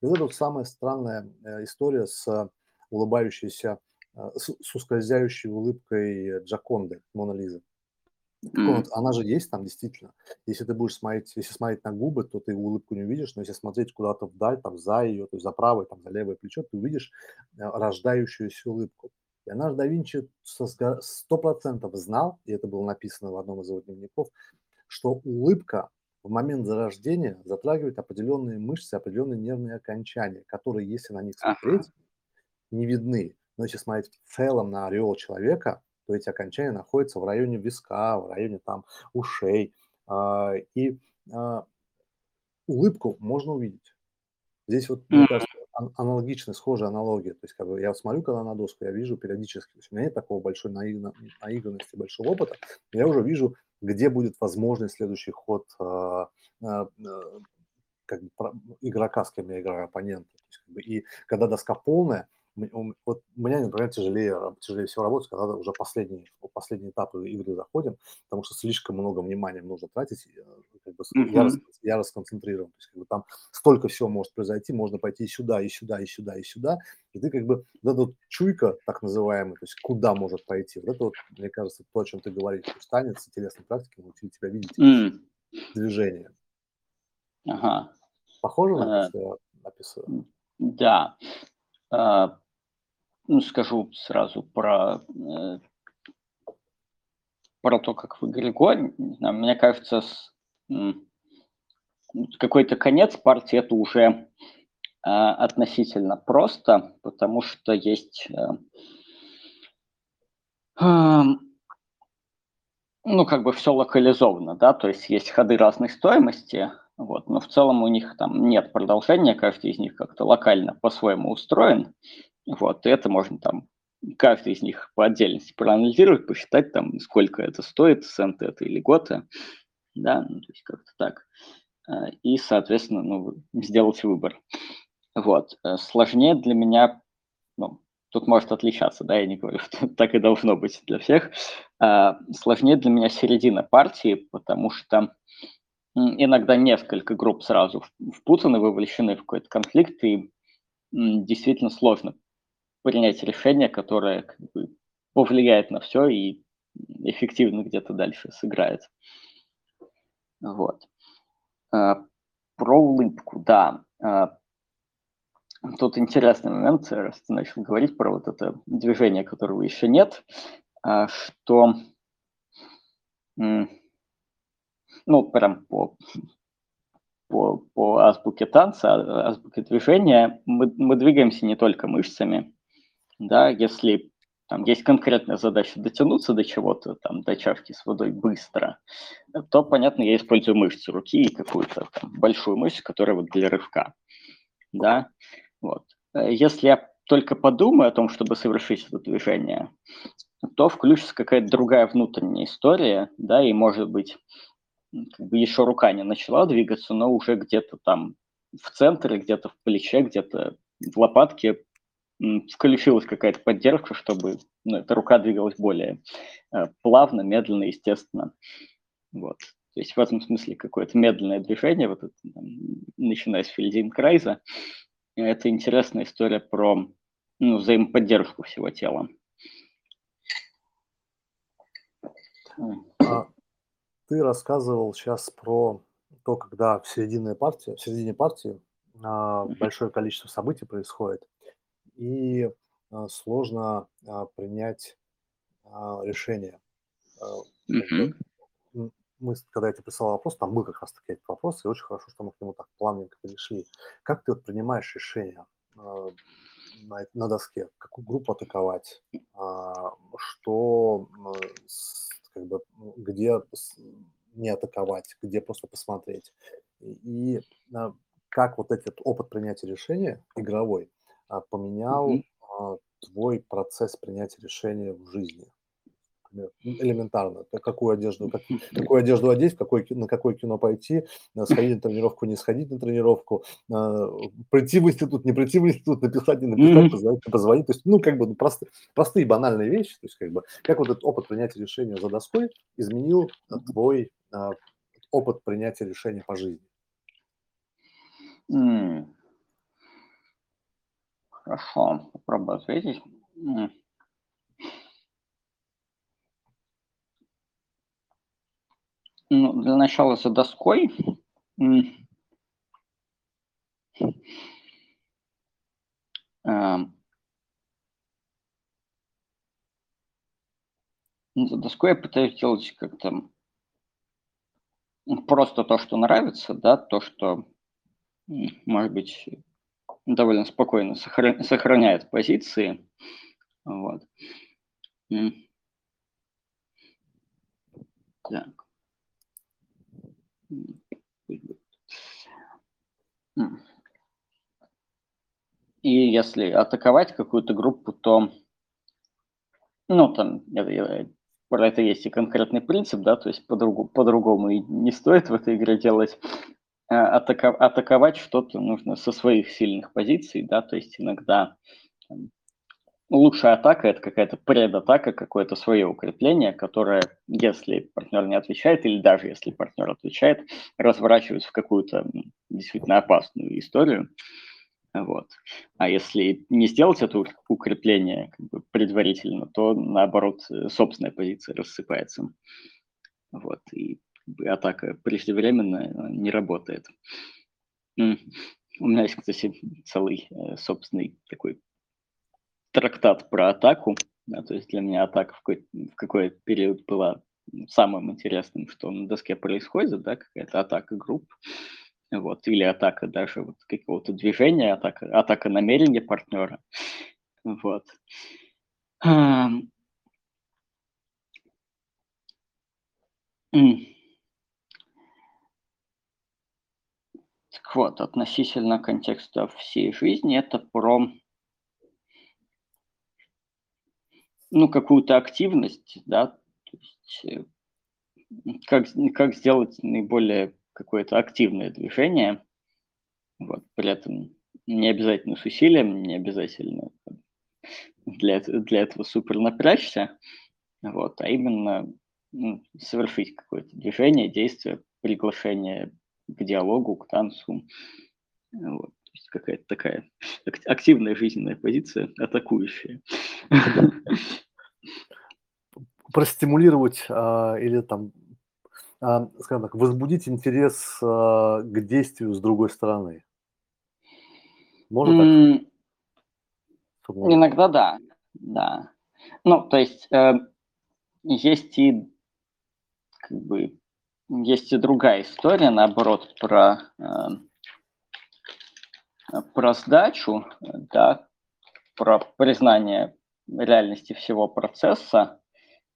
И вот это вот самая странная э, история с улыбающейся, э, с, с ускользающей улыбкой Джаконды, Мона Лизы. Mm. Она же есть там действительно. Если ты будешь смотреть, если смотреть на губы, то ты улыбку не увидишь, но если смотреть куда-то вдаль, там за ее, то есть за правое, там за левое плечо, ты увидишь э, рождающуюся улыбку. Леонардо да Винчи сто процентов знал, и это было написано в одном из его дневников, что улыбка в момент зарождения затрагивает определенные мышцы, определенные нервные окончания, которые, если на них смотреть, ага. не видны. Но если смотреть в целом на ореол человека, то эти окончания находятся в районе виска, в районе там ушей. А, и а, улыбку можно увидеть. Здесь вот, мне кажется, аналогичная, схожая аналогия. То есть, как бы я смотрю, когда на доску, я вижу периодически, то есть у меня нет такого большой наигранности, большого опыта, я уже вижу, где будет возможный следующий ход э, э, как бы, игрока, с кем я играю, оппонента. Есть, как бы, и когда доска полная, вот меня, например, тяжелее, тяжелее всего работать, когда уже последний, последний этап игры заходим, потому что слишком много внимания нужно тратить, э, как бы, mm-hmm. я, я расконцентрирован. То есть, как бы, там столько всего может произойти, можно пойти и сюда, и сюда, и сюда, и сюда, и ты как бы, вот эта вот чуйка, так называемая, то есть куда может пойти, вот это вот, мне кажется, то, о чем ты говоришь, то есть танец, интересная практика, научили тебя видеть mm. движение. Ага. Похоже на то, что я описываю? Да. А, ну, скажу сразу про, э, про то, как вы Григорий. Мне кажется, с, какой-то конец партии это уже а, относительно просто, потому что есть э, ну, как бы все локализовано, да, то есть есть ходы разной стоимости, вот, но в целом у них там нет продолжения, каждый из них как-то локально по-своему устроен, вот, и это можно там каждый из них по отдельности проанализировать, посчитать там, сколько это стоит, цент это или год, да, ну, то есть как-то так. Э, и, соответственно, ну, сделать выбор. Вот. Э, сложнее для меня, ну, тут может отличаться, да, я не говорю, что так и должно быть для всех. Э, сложнее для меня середина партии, потому что иногда несколько групп сразу впутаны, вовлечены в какой-то конфликт, и действительно сложно принять решение, которое как бы, повлияет на все и эффективно где-то дальше сыграет. Вот. А, про улыбку, да. А, тут интересный момент, раз ты начал говорить про вот это движение, которого еще нет, что ну, прям по, по, по азбуке танца, азбуке движения, мы, мы двигаемся не только мышцами, да, если там есть конкретная задача дотянуться до чего-то, там, до чашки с водой быстро, то, понятно, я использую мышцу руки и какую-то там, большую мышцу, которая вот для рывка, да, вот. Если я только подумаю о том, чтобы совершить это движение, то включится какая-то другая внутренняя история, да, и, может быть, как бы еще рука не начала двигаться, но уже где-то там в центре, где-то в плече, где-то в лопатке включилась какая-то поддержка, чтобы ну, эта рука двигалась более э, плавно, медленно, естественно. Вот. То есть в этом смысле какое-то медленное движение, вот это, там, начиная с Фельдинкрайза, это интересная история про ну, взаимоподдержку всего тела. А, ты рассказывал сейчас про то, когда в середине партии, в середине партии а, большое количество событий происходит, и а, сложно а, принять а, решение. Mm-hmm. Мы, когда я тебе прислал вопрос, там был как раз таки этот вопрос, и очень хорошо, что мы к нему так плавненько перешли. Как ты вот принимаешь решение на, на доске? Какую группу атаковать? Что как бы, где не атаковать, где просто посмотреть. И как вот этот опыт принятия решения игровой поменял mm-hmm. твой процесс принятия решения в жизни? элементарно, какую одежду, как, какую одежду одеть, какой, на какое кино пойти, э, сходить на тренировку, не сходить на тренировку, э, прийти в институт, не прийти в институт, написать, не написать, mm-hmm. позвонить, позвонить. То есть, ну, как бы ну, простые, простые банальные вещи. То есть, как бы, как вот этот опыт принятия решения за доской изменил твой а, опыт принятия решения по жизни? Mm. Хорошо, попробую ответить. Ну, для начала за доской. Эм. За доской я пытаюсь делать как-то просто то, что нравится, да, то, что, может быть, довольно спокойно сохраняет позиции. Вот. Так. И если атаковать какую-то группу, то, ну, там, про это есть и конкретный принцип, да, то есть по-другому, по-другому и не стоит в этой игре делать. А, атака, атаковать что-то нужно со своих сильных позиций, да, то есть иногда лучшая атака – это какая-то предатака, какое-то свое укрепление, которое, если партнер не отвечает, или даже если партнер отвечает, разворачивается в какую-то действительно опасную историю. Вот. А если не сделать это укрепление как бы, предварительно, то наоборот собственная позиция рассыпается. Вот. И атака преждевременно не работает. У меня есть, кстати, целый э, собственный такой трактат про атаку. Да, то есть для меня атака в какой, в какой период была самым интересным, что на доске происходит, да, какая-то атака групп, вот, или атака даже вот какого-то движения, атака, атака намерения партнера, вот. Так вот, относительно контекста всей жизни, это про ну, какую-то активность, да, то есть э, как, как сделать наиболее какое-то активное движение, вот, при этом не обязательно с усилием, не обязательно для, для этого супер напрячься, вот, а именно ну, совершить какое-то движение, действие, приглашение к диалогу, к танцу, вот, то есть какая-то такая активная жизненная позиция, атакующая. Простимулировать а, или там, а, скажем так, возбудить интерес а, к действию с другой стороны. Можно так? Иногда да, да. Ну, то есть э, есть и как бы есть и другая история, наоборот, про э, про сдачу, да, про признание реальности всего процесса,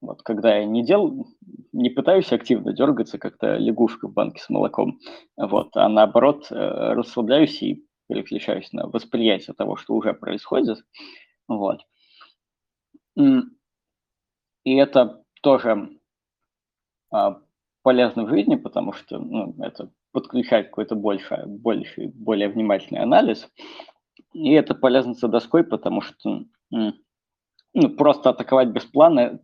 вот, когда я не дел, не пытаюсь активно дергаться, как-то лягушка в банке с молоком, вот, а наоборот э, расслабляюсь и переключаюсь на восприятие того, что уже происходит, вот. И это тоже а, полезно в жизни, потому что ну, это подключает какой-то больше, больше, более внимательный анализ. И это полезно за доской, потому что ну, просто атаковать без плана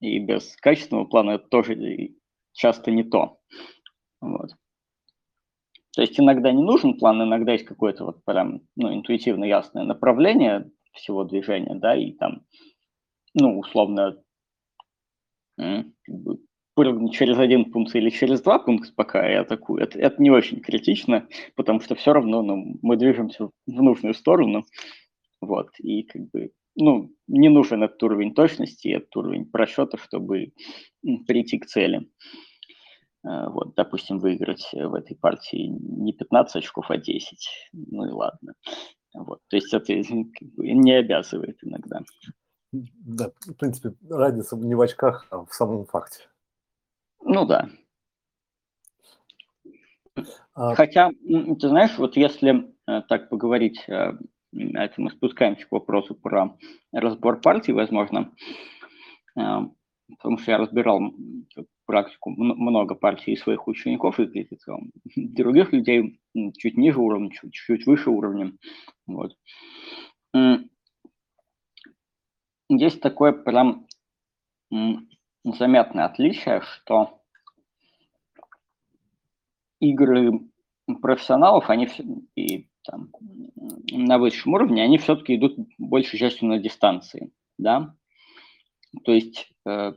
и без качественного плана это тоже часто не то. Вот. То есть иногда не нужен план, иногда есть какое-то вот прям ну, интуитивно ясное направление всего движения, да, и там, ну, условно, прыгнуть через один пункт или через два пункта, пока я атакую, это, это не очень критично, потому что все равно ну, мы движемся в нужную сторону, вот, и как бы, ну, не нужен этот уровень точности, этот уровень просчета, чтобы прийти к цели. Э, вот, допустим, выиграть в этой партии не 15 очков, а 10. Ну и ладно. Вот, то есть это как бы, не обязывает иногда. Да, в принципе, разница не в очках, а в самом факте. Ну да. А... Хотя, ты знаешь, вот если э, так поговорить, э, это мы спускаемся к вопросу про разбор партий, возможно, э, потому что я разбирал практику много партий своих учеников и других людей чуть ниже уровня, чуть, чуть выше уровня. Вот. Есть такое прям заметное отличие, что игры профессионалов, они и там, на высшем уровне, они все-таки идут большей частью на дистанции, да. То есть э,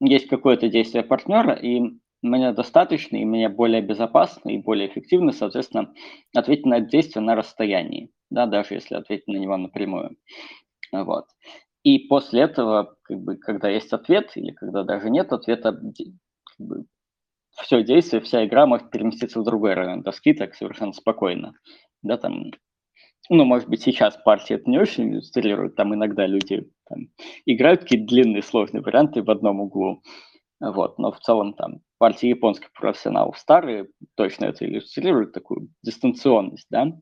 есть какое-то действие партнера, и мне достаточно, и мне более безопасно и более эффективно, соответственно, ответить на это действие на расстоянии, да, даже если ответить на него напрямую. Вот. И после этого, как бы, когда есть ответ или когда даже нет ответа, как бы, все действие, вся игра может переместиться в другой район доски так совершенно спокойно. Да, там, ну, может быть, сейчас партии это не очень иллюстрирует, там иногда люди там, играют какие-то длинные сложные варианты в одном углу, вот, но в целом там партии японских профессионалов старые точно это иллюстрируют, такую дистанционность, да,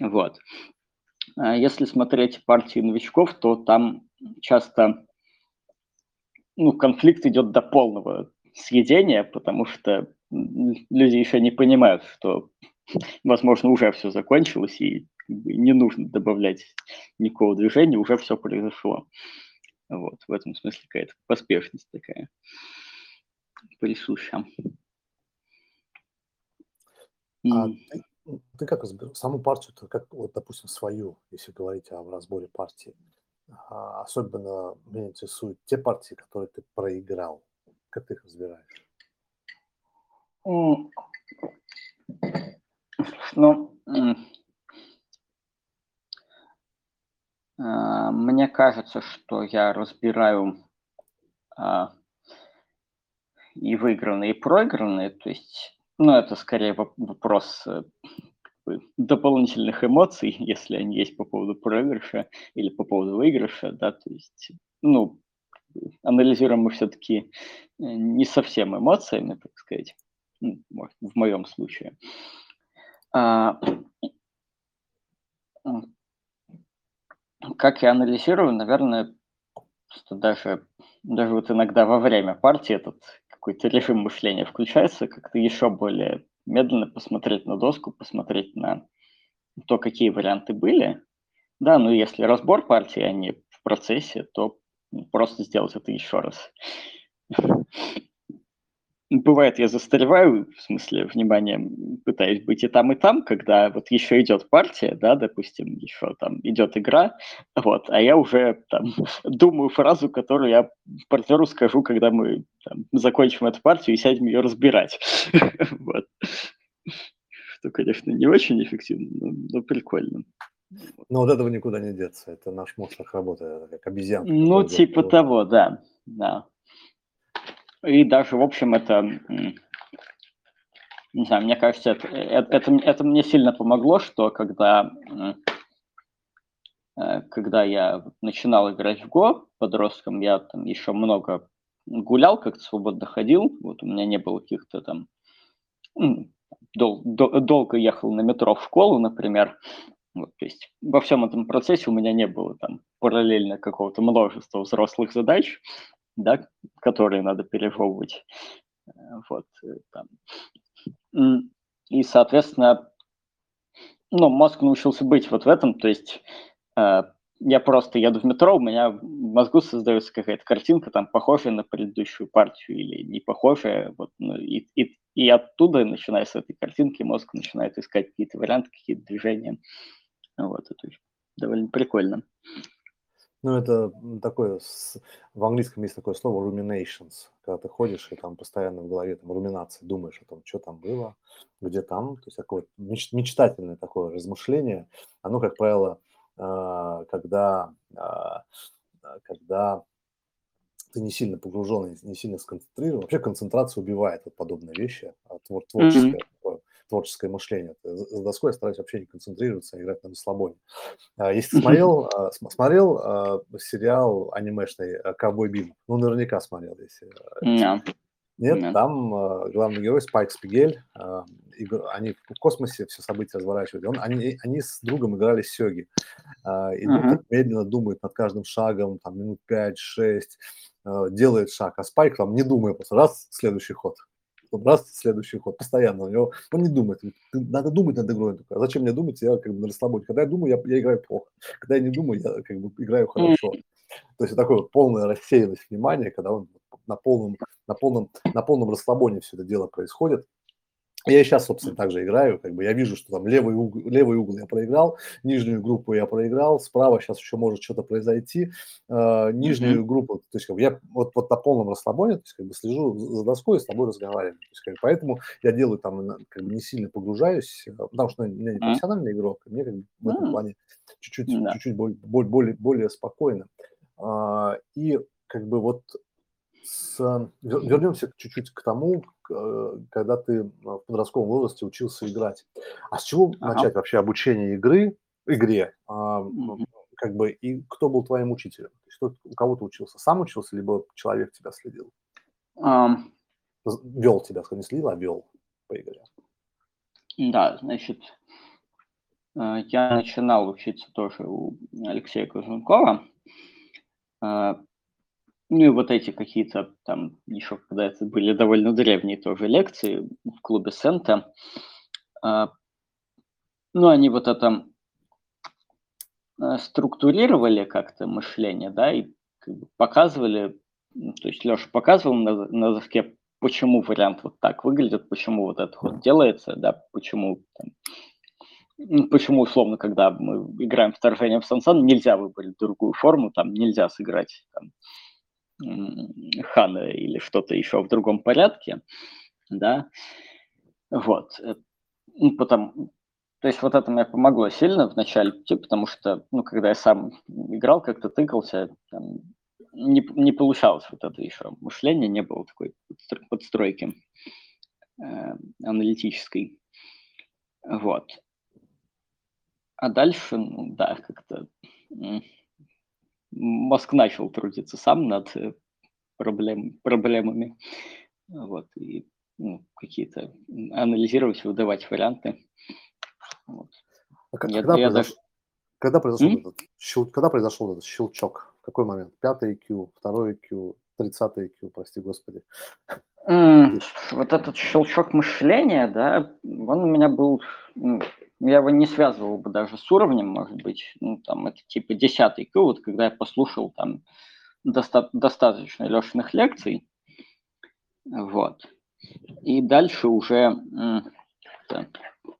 вот. А если смотреть партии новичков, то там часто ну, конфликт идет до полного съедения, потому что люди еще не понимают, что, возможно, уже все закончилось, и не нужно добавлять никакого движения, уже все произошло. Вот, в этом смысле какая-то поспешность такая присуща. А ты, ты как саму партию, -то, как, вот, допустим, свою, если говорить о разборе партии, а, особенно меня интересуют те партии, которые ты проиграл. Как ты их разбираешь? Ну, а, мне кажется, что я разбираю а, и выигранные, и проигранные. То есть, ну, это скорее вопрос э, дополнительных эмоций, если они есть по поводу проигрыша или по поводу выигрыша, да, то есть, ну, анализируем мы все-таки э, не совсем эмоциями, так сказать, в моем случае. А, как я анализирую, наверное, что даже, даже вот иногда во время партии этот какой-то режим мышления включается, как-то еще более медленно посмотреть на доску, посмотреть на то, какие варианты были. Да, ну если разбор партии, а не в процессе, то просто сделать это еще раз. Бывает, я застреваю, в смысле, вниманием пытаюсь быть и там, и там, когда вот еще идет партия, да, допустим, еще там идет игра, вот, а я уже там думаю фразу, которую я партнеру скажу, когда мы там, закончим эту партию и сядем ее разбирать. Вот. Что, конечно, не очень эффективно, но, но прикольно. Но вот этого никуда не деться. Это наш мозг так работает, как обезьян. Ну, типа того, да. да. И даже, в общем, это, не знаю, мне кажется, это, это, это, это мне сильно помогло, что когда э, когда я начинал играть в Го подростком, я там еще много гулял, как-то свободно ходил, вот у меня не было каких-то там, дол- дол- долго ехал на метро в школу, например, вот, то есть во всем этом процессе у меня не было там параллельно какого-то множества взрослых задач, да, которые надо пережевывать. Э, вот, э, там. И, соответственно, ну, мозг научился быть вот в этом, то есть э, я просто еду в метро, у меня в мозгу создается какая-то картинка, там, похожая на предыдущую партию или не похожая, вот, ну, и, и, и оттуда, начиная с этой картинки, мозг начинает искать какие-то варианты, какие-то движения. Вот, это довольно прикольно. Ну, это такое, в английском есть такое слово ruminations, когда ты ходишь и там постоянно в голове там руминации, думаешь о том, что там было, где там, то есть такое меч, мечтательное такое размышление, оно, как правило, а, когда, а, когда ты не сильно погружен, не сильно сконцентрирован. Вообще концентрация убивает вот подобные вещи, а твор, творческое, mm-hmm. Творческое мышление. За доской я стараюсь вообще не концентрироваться, а играть на расслабоне. Если смотрел, смотрел сериал анимешный «Ковбой Бим», ну, наверняка смотрел, если... Yeah. Нет, mm-hmm. там э, главный герой Спайк Спигель, э, они в космосе все события разворачивают. Он, они, они с другом играли сёги. Э, идут mm-hmm. медленно, думают над каждым шагом, там минут 5-6, э, делает шаг, а Спайк там не думая, просто раз, следующий ход. Раз, следующий ход, постоянно. У него, он не думает. Надо думать над игрой. Такой, а зачем мне думать? Я как бы на расслабоне. Когда я думаю, я, я играю плохо. Когда я не думаю, я как бы играю хорошо. То есть такое вот полная рассеянность внимания, когда он на полном, на полном, на полном расслабоне все это дело происходит. Я сейчас, собственно, также играю, как бы я вижу, что там левый угол, левый угол я проиграл, нижнюю группу я проиграл, справа сейчас еще может что-то произойти, э, нижнюю mm-hmm. группу, то есть как бы я вот, вот на полном расслабоне, то есть как бы слежу за доской и с тобой разговариваю, то есть, как бы, поэтому я делаю там, как бы не сильно погружаюсь, э, потому что у меня не профессиональный mm-hmm. игрок, мне как бы в этом плане чуть-чуть, mm-hmm. чуть-чуть более, более, более спокойно. А, и как бы вот с, вернемся чуть-чуть к тому, э, когда ты в подростковом возрасте учился играть. А с чего ага. начать вообще обучение игры, игре? mm Как бы и кто был твоим учителем? Что, у кого ты учился? Сам учился, либо человек тебя следил? Um, вел тебя, не следил, а вел по игре. Да, значит, э, я начинал учиться тоже у Алексея Кожункова. Ну и вот эти какие-то там еще когда это были довольно древние тоже лекции в клубе Сента. А, ну, они вот это э, структурировали как-то мышление, да, и показывали, ну, то есть Леша показывал на, на доске, почему вариант вот так выглядит, почему вот это вот делается, да, почему там, ну, почему, условно, когда мы играем вторжение в Сансан, нельзя выбрать другую форму, там нельзя сыграть там, хана или что-то еще в другом порядке, да, вот, э, ну, потом, то есть вот это мне помогло сильно в начале пути, потому что, ну, когда я сам играл, как-то тыкался, там, не, не получалось вот это еще мышление, не было такой подстройки э, аналитической, вот. А дальше, ну, да, как-то мозг начал трудиться сам над э, проблем, проблемами. Вот, и ну, какие-то анализировать, выдавать варианты. Вот. А когда, я, я даже... когда, произошел этот, щел... когда произошел этот щелчок? В какой момент? Пятый Q, второй Q, тридцатый Q, прости господи. Mm, вот этот щелчок мышления, да, он у меня был ну, я его не связывал бы даже с уровнем, может быть, ну, там, это типа десятый Q, вот когда я послушал там доста- достаточно Лешиных лекций, вот, и дальше уже,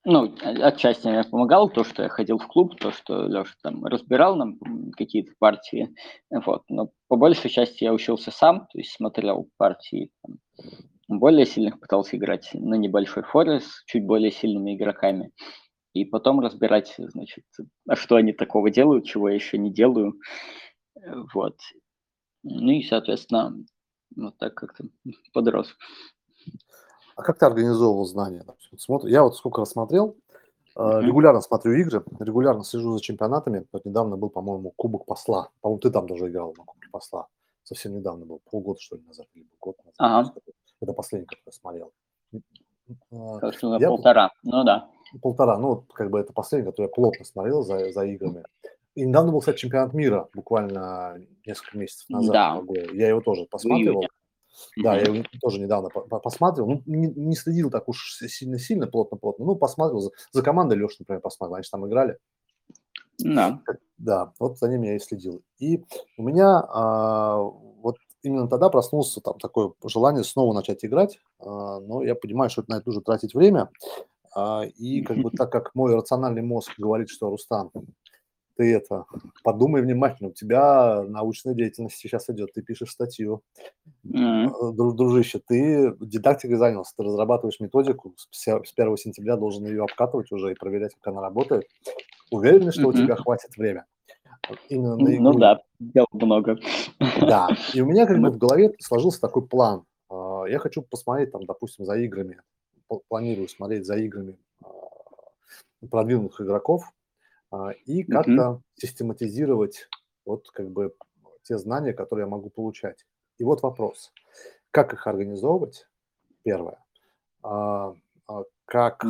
ну, отчасти мне помогал то, что я ходил в клуб, то, что Леша там разбирал нам какие-то партии, вот, но по большей части я учился сам, то есть смотрел партии там, более сильных, пытался играть на небольшой форе с чуть более сильными игроками, и потом разбирать, значит, а что они такого делают, чего я еще не делаю. Вот. Ну и, соответственно, вот так как-то подрос. А как ты организовывал знания? Я вот сколько рассмотрел, Э, регулярно смотрю игры, регулярно слежу за чемпионатами. Вот недавно был, по-моему, Кубок Посла. По-моему, ты там тоже играл на Кубке Посла. Совсем недавно был, полгода, что ли, назад, или год назад. Ага. Это последний, который я смотрел. Кажется, я полтора, ну да. Полтора, ну, как бы это последний, который я плотно смотрел за, за играми. И недавно был, кстати, чемпионат мира, буквально несколько месяцев назад. Да. Я его тоже посмотрел. Да, я его тоже недавно посмотрел. Ну, не, не следил так уж сильно-сильно, плотно-плотно. Ну, посмотрел. За, за командой Леша, например, посмотрел. Они же там играли. Да. Да, вот за ними я и следил. И у меня а, вот именно тогда проснулся там такое желание снова начать играть, а, но я понимаю, что это на это нужно тратить время. А, и как бы так как мой рациональный мозг говорит, что Рустам, ты это, подумай внимательно, у тебя научная деятельность сейчас идет, ты пишешь статью, mm-hmm. дружище, ты дидактикой занялся, ты разрабатываешь методику, с 1 сентября должен ее обкатывать уже и проверять, как она работает. Уверен, что mm-hmm. у тебя хватит времени? Именно на игру. Ну да, дел много. Да, и у меня как бы в голове сложился такой план. А, я хочу посмотреть там, допустим, за играми, планирую смотреть за играми а, продвинутых игроков, а, и как-то mm-hmm. систематизировать вот как бы те знания, которые я могу получать. И вот вопрос. Как их организовывать? Первое. Как,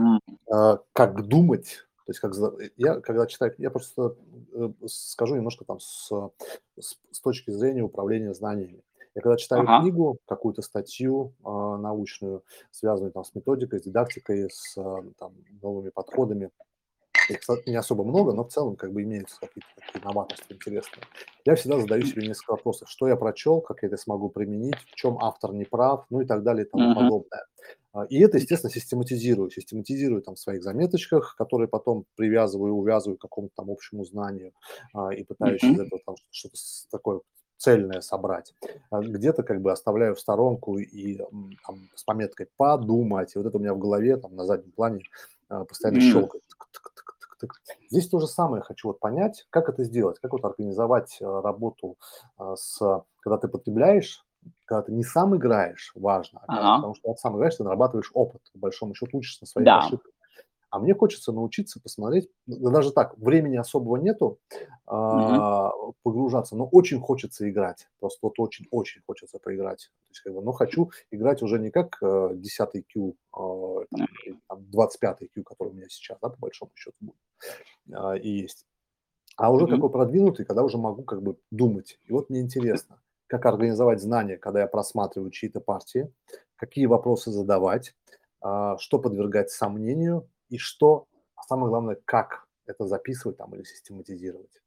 как думать? То есть, как, я, когда читаю, я просто э, скажу немножко там с, с, с точки зрения управления знаниями. Я когда читаю ага. книгу, какую-то статью э, научную, связанную там с методикой, с дидактикой, с там, новыми подходами, их не особо много, но в целом как бы имеются какие-то такие новаторства интересные. Я всегда задаю себе несколько вопросов. Что я прочел, как я это смогу применить, в чем автор не прав, ну и так далее и тому uh-huh. подобное. А, и это, естественно, систематизирую. Систематизирую там в своих заметочках, которые потом привязываю, увязываю к какому-то там общему знанию а, и пытаюсь uh-huh. из этого там что-то такое цельное собрать. А где-то как бы оставляю в сторонку и там, с пометкой «подумать». И вот это у меня в голове, там на заднем плане постоянно mm. щелкает. Здесь то же самое хочу вот понять, как это сделать, как вот организовать э, работу э, с, когда ты потребляешь, когда ты не сам играешь, важно, а ага. потому что когда сам играешь, ты нарабатываешь опыт, по большому счету учишься на своих да. ошибках. А мне хочется научиться посмотреть, ну, даже так, времени особого нету угу. погружаться, но очень хочется играть. Просто вот очень-очень хочется поиграть. То есть, как бы, но хочу играть уже не как э, 10 Q, э, там, 25 Q, который у меня сейчас, да, по большому счету будет, э, и есть. А уже mm какой продвинутый, когда уже могу как бы думать. И вот мне интересно, как организовать знания, когда я просматриваю чьи-то партии, какие вопросы задавать, э, что подвергать сомнению, и что, а самое главное, как это записывать там или систематизировать.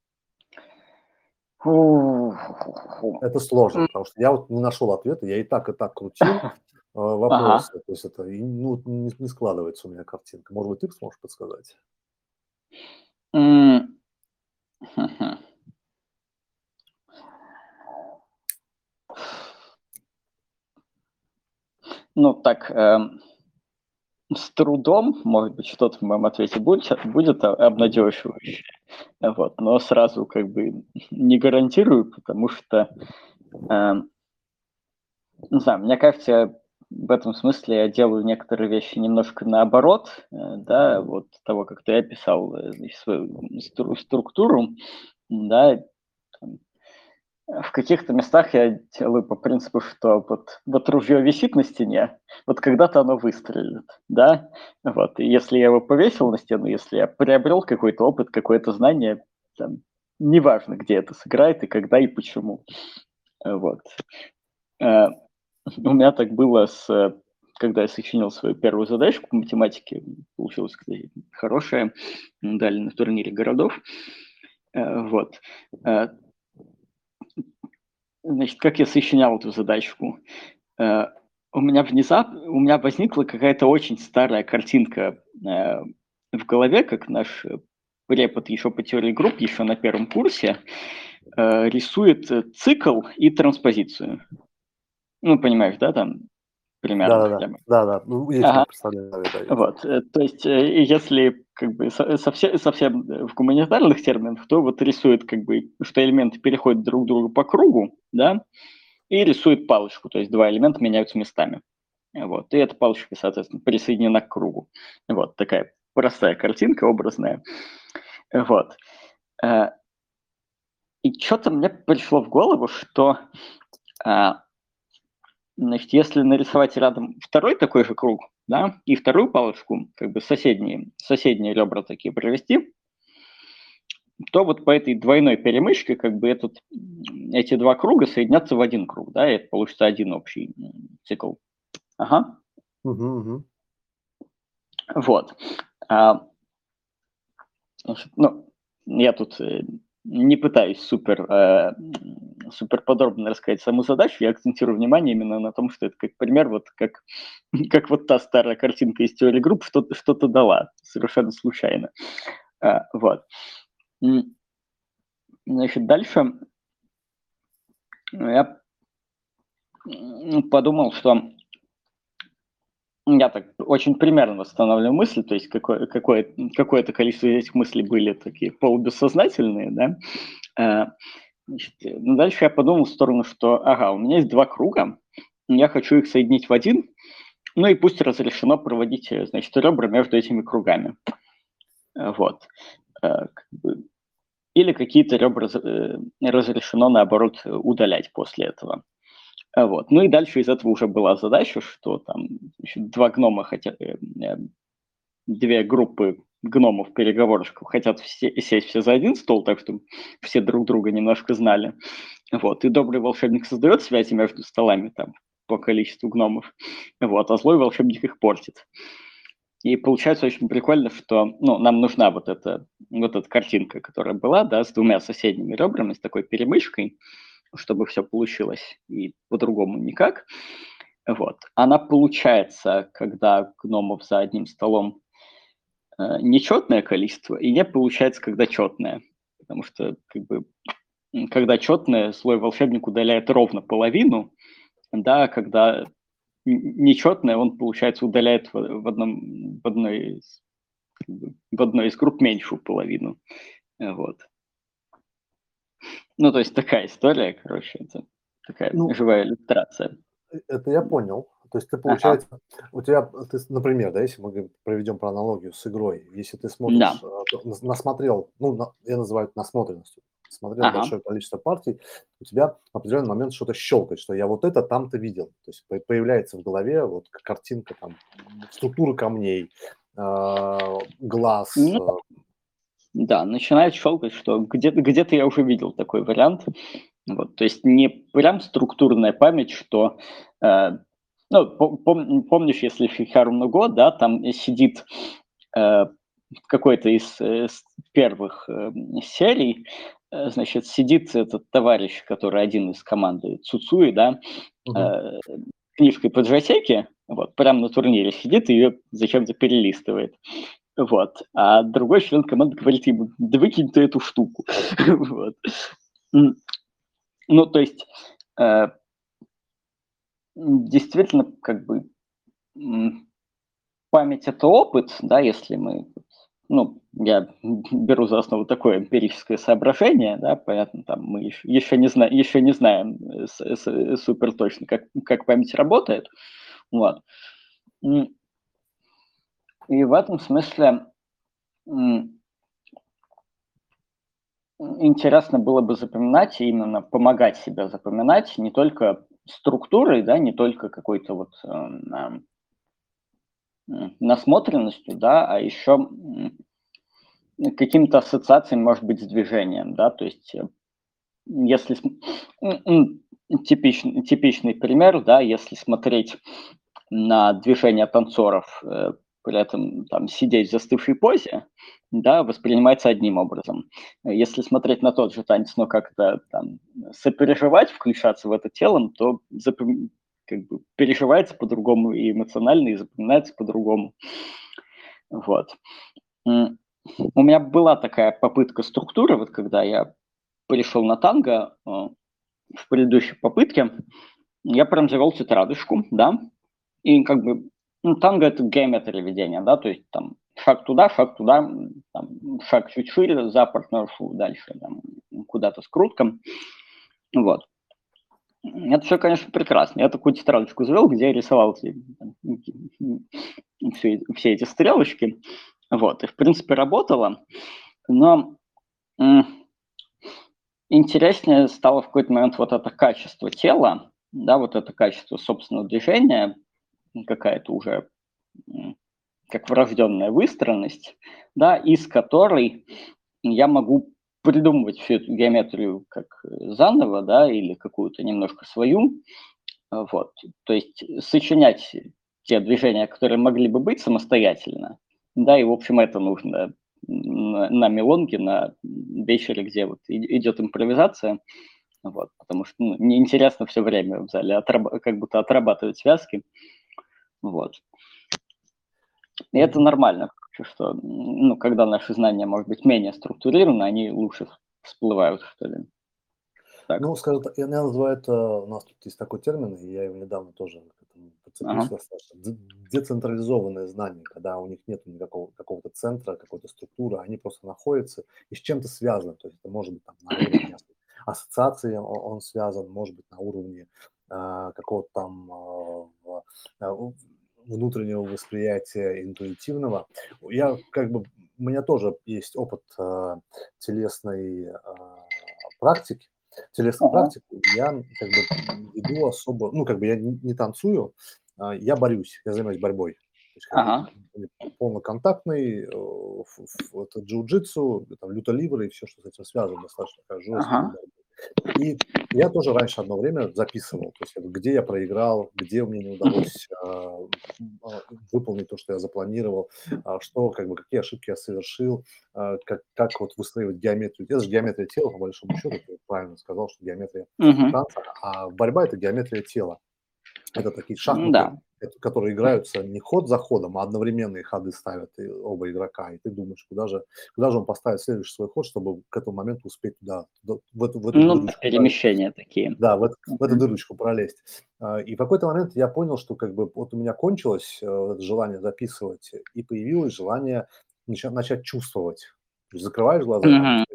Это сложно, потому что я вот не нашел ответа, я и так, и так крутил э, вопросы, ага. то есть это ну, не, не складывается у меня картинка. Может быть, ты сможешь подсказать? Ну, так, эм, с трудом, может быть, что-то в моем ответе будет, будет обнадеживающее. Вот, но сразу как бы не гарантирую, потому что, э, не знаю, мне кажется, в этом смысле я делаю некоторые вещи немножко наоборот, э, да, вот того, как ты описал э, свою структуру, да, в каких-то местах я делаю по принципу, что вот, вот ружье висит на стене, вот когда-то оно выстрелит, да, вот, и если я его повесил на стену, если я приобрел какой-то опыт, какое-то знание, там, неважно, где это сыграет и когда и почему, вот. Э, у меня так было с когда я сочинил свою первую задачку по математике, получилось, кстати, хорошая, дали на турнире городов, э, вот. Значит, как я сочинял эту задачку? Э, у меня внезапно, у меня возникла какая-то очень старая картинка э, в голове, как наш препод еще по теории групп, еще на первом курсе, э, рисует цикл и транспозицию. Ну, понимаешь, да, там примерно. Да, да, да, да, ну, есть ага. представление. Да, вот, то есть, если как бы совсем, совсем в гуманитарных терминах, то вот рисует как бы, что элементы переходят друг к другу по кругу, да, и рисует палочку, то есть два элемента меняются местами. Вот, и эта палочка, соответственно, присоединена к кругу. Вот такая простая картинка, образная. Вот. Э, и что-то мне пришло в голову, что а, значит, если нарисовать рядом второй такой же круг, да, и вторую палочку, как бы соседние, соседние ребра такие провести, то вот по этой двойной перемычке как бы этот, эти два круга соединятся в один круг, да, и это получится один общий цикл. Ага. Угу, угу. Вот. А, ну, я тут э, не пытаюсь супер, э, супер подробно рассказать саму задачу, я акцентирую внимание именно на том, что это как пример, вот как, как вот та старая картинка из теории групп что-то что дала совершенно случайно. А, вот. Значит, дальше я подумал, что я так очень примерно восстанавливаю мысли, то есть какое, какое, какое-то количество этих мыслей были такие полубессознательные, да. Э, значит, ну, дальше я подумал в сторону, что, ага, у меня есть два круга, я хочу их соединить в один, ну и пусть разрешено проводить, значит, ребра между этими кругами. Э, Э, или какие-то ребра разрешено, наоборот, удалять после этого. А вот. Ну и дальше из этого уже была задача, что там значит, два гнома хотят, э, э, две группы гномов переговорщиков хотят все, сесть все за один стол, так что все друг друга немножко знали. Вот. И добрый волшебник создает связи между столами там по количеству гномов, вот, а злой волшебник их портит. И получается очень прикольно, что ну, нам нужна вот эта, вот эта картинка, которая была, да, с двумя соседними ребрами, с такой перемычкой, чтобы все получилось, и по-другому никак. Вот. Она получается, когда гномов за одним столом э, нечетное количество, и не получается, когда четное. Потому что, как бы, когда четное, слой волшебник удаляет ровно половину, да, когда нечетное, он, получается, удаляет в, одном, в, одной из, в одной из групп меньшую половину. Вот. Ну, то есть такая история, короче, это такая ну, живая иллюстрация. Это я понял. То есть ты, получается, ага. у тебя, ты, например, да, если мы проведем про аналогию с игрой, если ты смотришь, да. Э, насмотрел, ну, на, я называю это насмотренностью, смотрел ага. большое количество партий, у тебя в определенный момент что-то щелкает, что я вот это там-то видел. То есть появляется в голове вот картинка там, структуры камней, э, глаз, ну, э, да, начинает щелкать, что где-то где я уже видел такой вариант. Вот, то есть не прям структурная память, что... Э, ну, пом, помнишь, если Хикару да, там сидит э, какой-то из, из первых э, серий, э, значит, сидит этот товарищ, который один из команды Цуцуи, да, э, книжкой по джойстике, вот, прямо на турнире сидит и ее зачем-то перелистывает. Вот. А другой член команды говорит ему, да выкинь ты эту штуку. вот. Ну, то есть, э, действительно, как бы, память – это опыт, да, если мы, ну, я беру за основу такое эмпирическое соображение, да, понятно, там мы еще, не, зна, еще не знаем супер точно, как, как память работает, вот. И в этом смысле интересно было бы запоминать, именно помогать себе запоминать не только структурой, да, не только какой-то вот э, э, насмотренностью, да, а еще каким-то ассоциацией, может быть, с движением, да, то есть э, если типичный, типичный пример, да, если смотреть на движение танцоров э, при этом там сидеть в застывшей позе, да, воспринимается одним образом. Если смотреть на тот же танец, но как-то там сопереживать, включаться в это телом, то запом... как бы переживается по-другому и эмоционально, и запоминается по-другому. Вот. У меня была такая попытка структуры, вот когда я пришел на танго э, в предыдущей попытке, я прям завел тетрадочку, да, и как бы ну, танго – это геометрия ведения, да, то есть там шаг туда, шаг туда, там, шаг чуть шире, за партнершу дальше, там, куда-то с крутком, вот. Это все, конечно, прекрасно. Я такую тетрадочку завел, где я рисовал все, все, все эти стрелочки, Вот, и в принципе работало, но интереснее стало в какой-то момент вот это качество тела, да, вот это качество собственного движения, какая-то уже как врожденная выстроенность, да, из которой я могу придумывать всю эту геометрию как заново, да, или какую-то немножко свою, вот, то есть сочинять те движения, которые могли бы быть самостоятельно, да, и, в общем, это нужно на, на мелонге, на вечере, где вот идет импровизация, вот, потому что ну, неинтересно все время в зале отраб- как будто отрабатывать связки, вот. И это нормально, что, ну, когда наши знания, может быть, менее структурированы, они лучше всплывают, что ли. Так. Ну, скажем так, я, называю это, у нас тут есть такой термин, и я его недавно тоже подцепился, ага. децентрализованное знание, когда у них нет никакого какого-то центра, какой-то структуры, они просто находятся и с чем-то связаны. То есть это может быть там на уровне ассоциации он, он связан, может быть на уровне э, какого-то там э, внутреннего восприятия интуитивного. Я как бы, у меня тоже есть опыт э, телесной э, практики, телесной uh-huh. практики. Я как бы иду особо, ну как бы я не, не танцую, э, я борюсь, я занимаюсь борьбой. То есть, ага. полноконтактный, это джиу-джитсу, там, люта-ливры и все, что с этим связано, достаточно жестко. Ага. И я тоже раньше одно время записывал, то есть где я проиграл, где мне не удалось а, а, выполнить то, что я запланировал, а, что, как бы, какие ошибки я совершил, а, как, как вот выстраивать геометрию. Это же геометрия тела, по большому счету, ты правильно сказал, что геометрия uh-huh. танца, а борьба – это геометрия тела. Это такие шахматы, да которые играются не ход за ходом, а одновременные ходы ставят и оба игрока, и ты думаешь, куда же, куда же он поставит следующий свой ход, чтобы к этому моменту успеть туда, в эту, в эту ну, дырочку перемещения пролезть. такие. Да, в, в эту дырочку пролезть. А, и в какой-то момент я понял, что как бы вот у меня кончилось э, желание записывать, и появилось желание начать, начать чувствовать. Закрываешь глаза, mm-hmm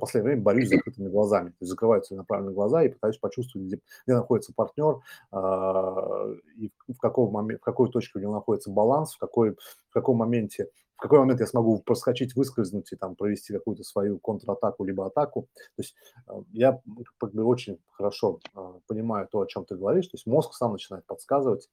последнее время борюсь с закрытыми глазами. То есть закрываю целенаправленно глаза и пытаюсь почувствовать, где, где находится партнер, э, и в, каком момент, в какой точке у него находится баланс, в, какой, в каком моменте в какой момент я смогу проскочить, выскользнуть и там провести какую-то свою контратаку либо атаку. То есть э, я как бы очень хорошо э, понимаю то, о чем ты говоришь. То есть мозг сам начинает подсказывать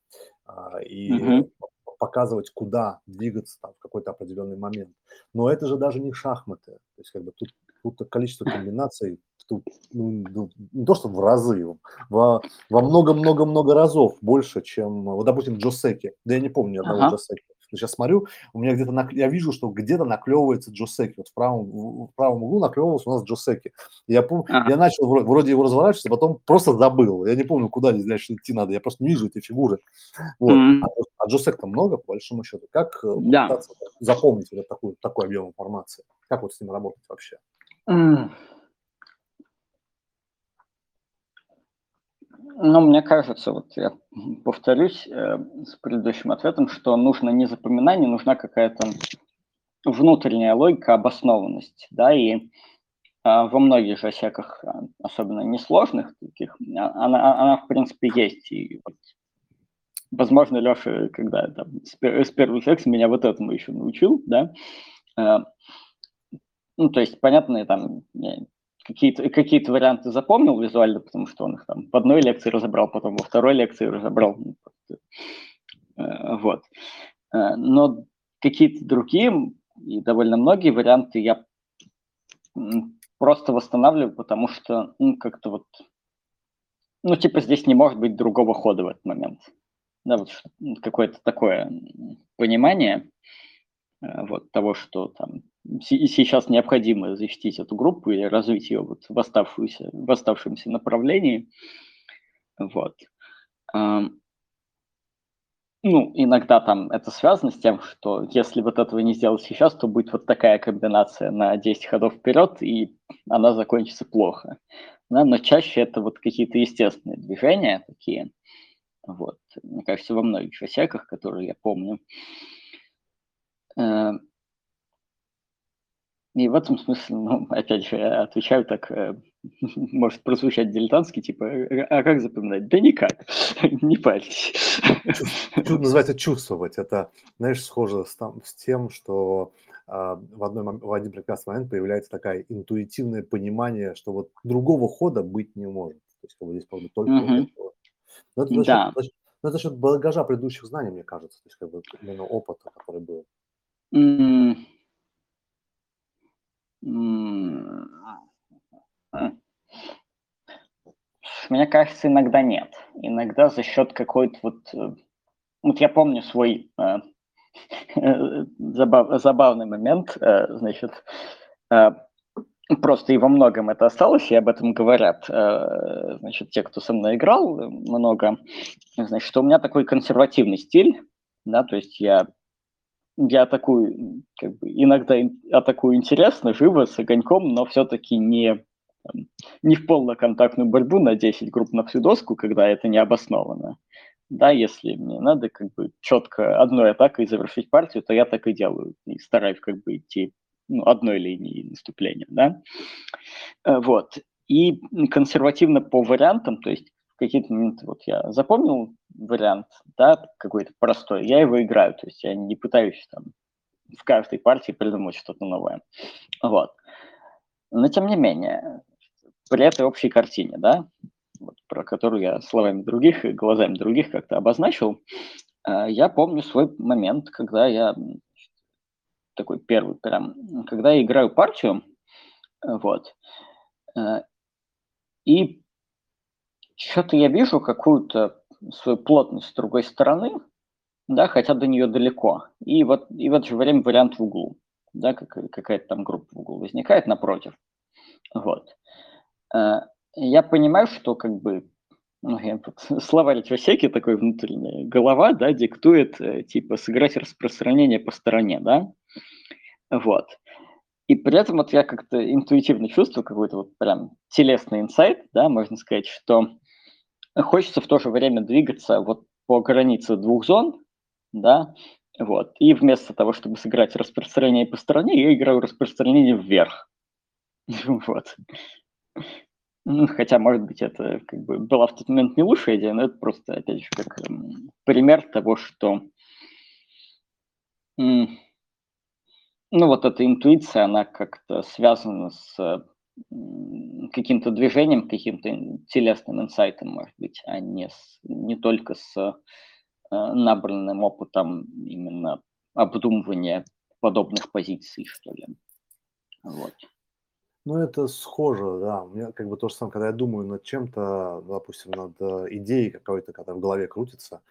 э, и uh-huh. показывать, куда двигаться там, в какой-то определенный момент. Но это же даже не шахматы. То есть как бы тут тут количество комбинаций тут, ну, ну, не то что в разы, во, много-много-много разов больше, чем, вот, допустим, Джосеки. Да я не помню одного ага. Джосеки. Сейчас смотрю, у меня где-то, нак... я вижу, что где-то наклевывается Джосеки. Вот в правом, в правом углу наклевывался у нас Джосеки. Я, пом... ага. я начал вроде, его разворачивать, а потом просто забыл. Я не помню, куда здесь дальше идти надо. Я просто не вижу эти фигуры. Вот. Mm-hmm. А, а Джосек-то много, по большому счету. Как э, да. запомнить вот такой, такой объем информации? Как вот с ним работать вообще? Ну, мне кажется, вот я повторюсь э, с предыдущим ответом, что нужно не запоминание, нужна какая-то внутренняя логика, обоснованность, да, и э, во многих же всяких, а, особенно несложных таких, а, она, она в принципе есть, и вот, возможно, Леша, когда там, с, с первого секса меня вот этому еще научил, да, ну, то есть, понятно, там какие-то какие варианты запомнил визуально, потому что он их там в одной лекции разобрал, потом во второй лекции разобрал. Ну, э, вот. Э, но какие-то другие и довольно многие варианты я просто восстанавливаю, потому что ну, как-то вот, ну, типа здесь не может быть другого хода в этот момент. Да, вот какое-то такое понимание э, вот того, что там сейчас необходимо защитить эту группу или развить ее вот в, оставшуюся, в оставшемся направлении. Вот. Ну, иногда там это связано с тем, что если вот этого не сделать сейчас, то будет вот такая комбинация на 10 ходов вперед, и она закончится плохо. Да, но чаще это вот какие-то естественные движения такие. Вот. Мне кажется, во многих засеках, которые я помню. И в этом смысле, ну, опять же, я отвечаю так, э, может прозвучать дилетантски, типа, «Э, а как запоминать? Да никак, не парьтесь. Чу- Называется чувствовать. Это, знаешь, схоже с, там, с тем, что а, в, одной, в один прекрасный момент появляется такое интуитивное понимание, что вот другого хода быть не может. То есть как бы здесь бы только вот. Но это за счет, Да. но это за счет багажа предыдущих знаний, мне кажется, то есть как бы именно опыта, который был. А. Мне кажется, иногда нет. Иногда за счет какой-то вот... э, Вот я помню свой э, забав- забавный момент, э, значит, просто и во многом это осталось, и об этом говорят, значит, те, кто со мной играл много, значит, что у меня такой консервативный стиль, да, то есть я я атакую, как бы, иногда ин- атакую интересно, живо, с огоньком, но все-таки не, там, не в полноконтактную борьбу на 10 групп на всю доску, когда это не обосновано. Да, если мне надо как бы четко одной атакой завершить партию, то я так и делаю. И стараюсь как бы идти ну, одной линией наступления, да. Э, Вот. И консервативно по вариантам, то есть какие-то моменты вот я запомнил вариант, да, какой-то простой, я его играю, то есть я не пытаюсь там в каждой партии придумать что-то новое. Вот. Но тем не менее, при этой общей картине, да, вот, про которую я словами других и глазами других как-то обозначил, э, я помню свой момент, когда я такой первый прям, когда я играю партию, э, вот, э, и что-то я вижу какую-то свою плотность с другой стороны, да, хотя до нее далеко. И вот и в это же время вариант в углу, да, как- какая-то там группа в углу возникает напротив. Вот. Э, Я понимаю, что как бы ну, я тут словарь Чосеки такой внутренний, голова, да, диктует, э, типа, сыграть распространение по стороне, да, вот. И при этом вот я как-то интуитивно чувствую какой-то вот прям телесный инсайт, да, можно сказать, что хочется в то же время двигаться вот по границе двух зон, да, вот. И вместо того, чтобы сыграть распространение по стороне, я играю распространение вверх. Вот. Ну, хотя, может быть, это как бы была в тот момент не лучшая идея, но это просто, опять же, как эм, пример того, что ну, вот эта интуиция, она как-то связана с каким-то движением, каким-то телесным инсайтом, может быть, а не, с, не только с э, набранным опытом именно обдумывания подобных позиций, что ли. Вот. Ну, это схоже, да. У меня как бы то же самое, когда я думаю над чем-то, допустим, над э, идеей какой-то, которая в голове крутится,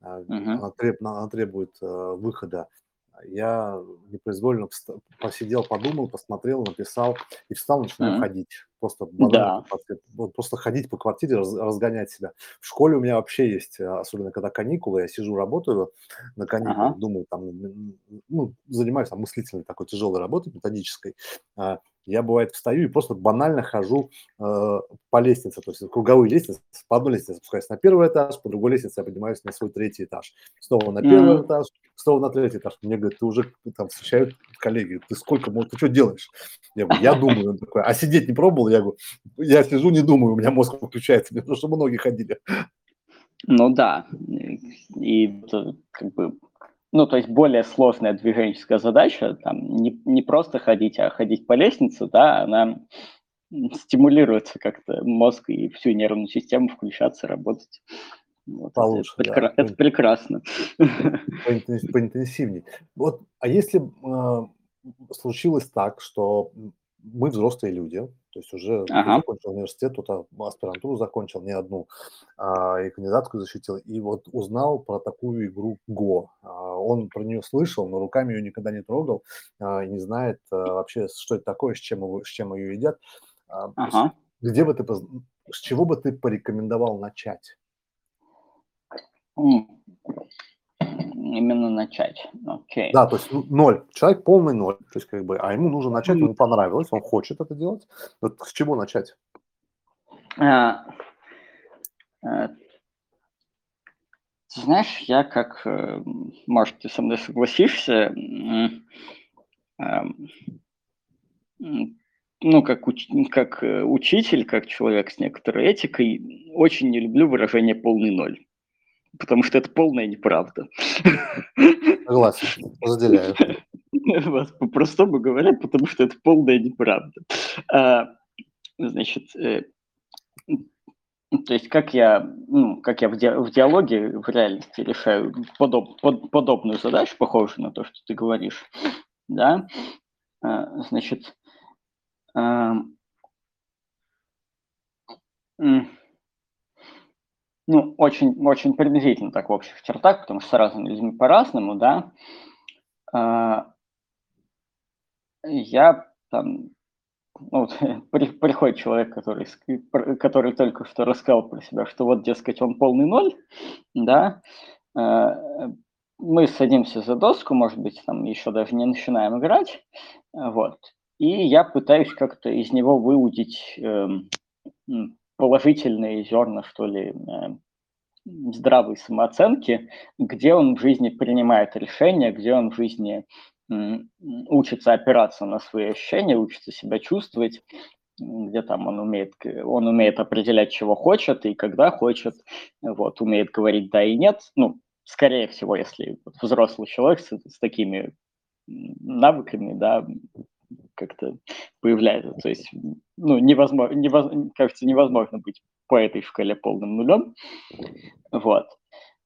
Мгм. она, треб- она требует э, выхода. Я непроизвольно посидел, подумал, посмотрел, написал и встал, начинаю Мгм. ходить. Просто банально, Да. просто ходить по квартире, раз- разгонять себя. В школе у меня вообще есть, э, особенно когда каникулы, я сижу, работаю на каникулах, Ага. думаю, там, ну, занимаюсь там мыслительной такой тяжелой работой, методической. Я, бывает, встаю и просто банально хожу э, по лестнице, то есть круговые лестницы, по одной лестнице спускаюсь на первый этаж, по другой лестнице я поднимаюсь на свой третий этаж, снова на первый Мгм. этаж, снова на третий этаж. Мне говорят, ты уже там встречают коллеги, ты сколько, мол, ты что делаешь? Я говорю, я думаю, он такой, а сидеть не пробовал? Я говорю, я сижу, не думаю, у меня мозг включается, потому что многие ходили. Ну да, и как бы, ну, то есть более сложная движенческая задача, там не, не просто ходить, а ходить по лестнице, да, она стимулируется как-то мозг и всю нервную систему включаться, работать. Вот это, Получше, да. прекра- это прекрасно. поинтенс- поинтенсивней. Вот, а если э, случилось так, что мы взрослые люди, то есть уже Ага. закончил университет, кто-то аспирантуру закончил, не одну, а, и кандидатскую защитил, и вот узнал про такую игру Го. А, Он про нее слышал, но руками ее никогда не трогал, а, и не знает а, вообще, что это такое, с чем, его, с чем ее едят. А, Ага. Где бы ты, с чего бы ты порекомендовал начать? Именно начать. Окей. Да, то есть ну, ноль. Человек полный ноль. То есть, как бы, а ему нужно начать, ему понравилось, он хочет это делать. Вот с чего начать? А, э, ты знаешь, я как, э, может, ты со мной согласишься, эм, ну, как, уч, как э, учитель, как человек с некоторой этикой, очень не люблю выражение «полный ноль», потому что это полная неправда. Согласен, разделяю. Вот, по-простому говоря, потому что это полная неправда. А, значит, э, то есть как я, ну, как я в, ди в диалоге, в реальности решаю подоб под подобную задачу, похожую на то, что ты говоришь, да, а, значит, а, ну, очень, очень приблизительно так в общих чертах, потому что с разными людьми по-разному, да, а, я там, ну, вот, при, приходит человек, который, который только что рассказал про себя, что вот, дескать, он полный ноль, да, а, мы садимся за доску, может быть, там еще даже не начинаем играть, вот, и я пытаюсь как-то из него выудить э, положительные зерна, что ли, э, здравой самооценки, где он в жизни принимает решения, где он в жизни учится опираться на свои ощущения, учится себя чувствовать, где там он умеет, он умеет определять, чего хочет и когда хочет, вот, умеет говорить да и нет. Ну, скорее всего, если взрослый человек с, с такими навыками, да, как-то появляется. То есть, ну, невозможно, невозможно, кажется, невозможно быть по этой шкале полным нулем. Вот.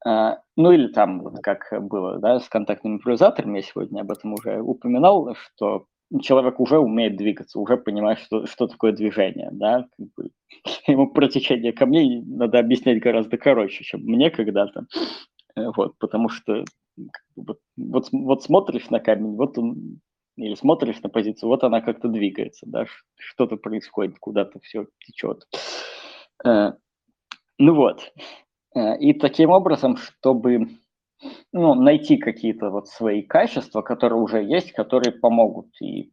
А, ну или там, вот как было да, с контактными импровизаторами, я сегодня об этом уже упоминал, что человек уже умеет двигаться, уже понимает, что, что такое движение. Да? Как бы, ему протечение камней надо объяснять гораздо короче, чем мне когда-то. Вот, потому что вот, вот, вот смотришь на камень, вот он, или смотришь на позицию, вот она как-то двигается, да, что-то происходит, куда-то все течет. Э, ну вот. Э, и таким образом, чтобы ну, найти какие-то вот свои качества, которые уже есть, которые помогут и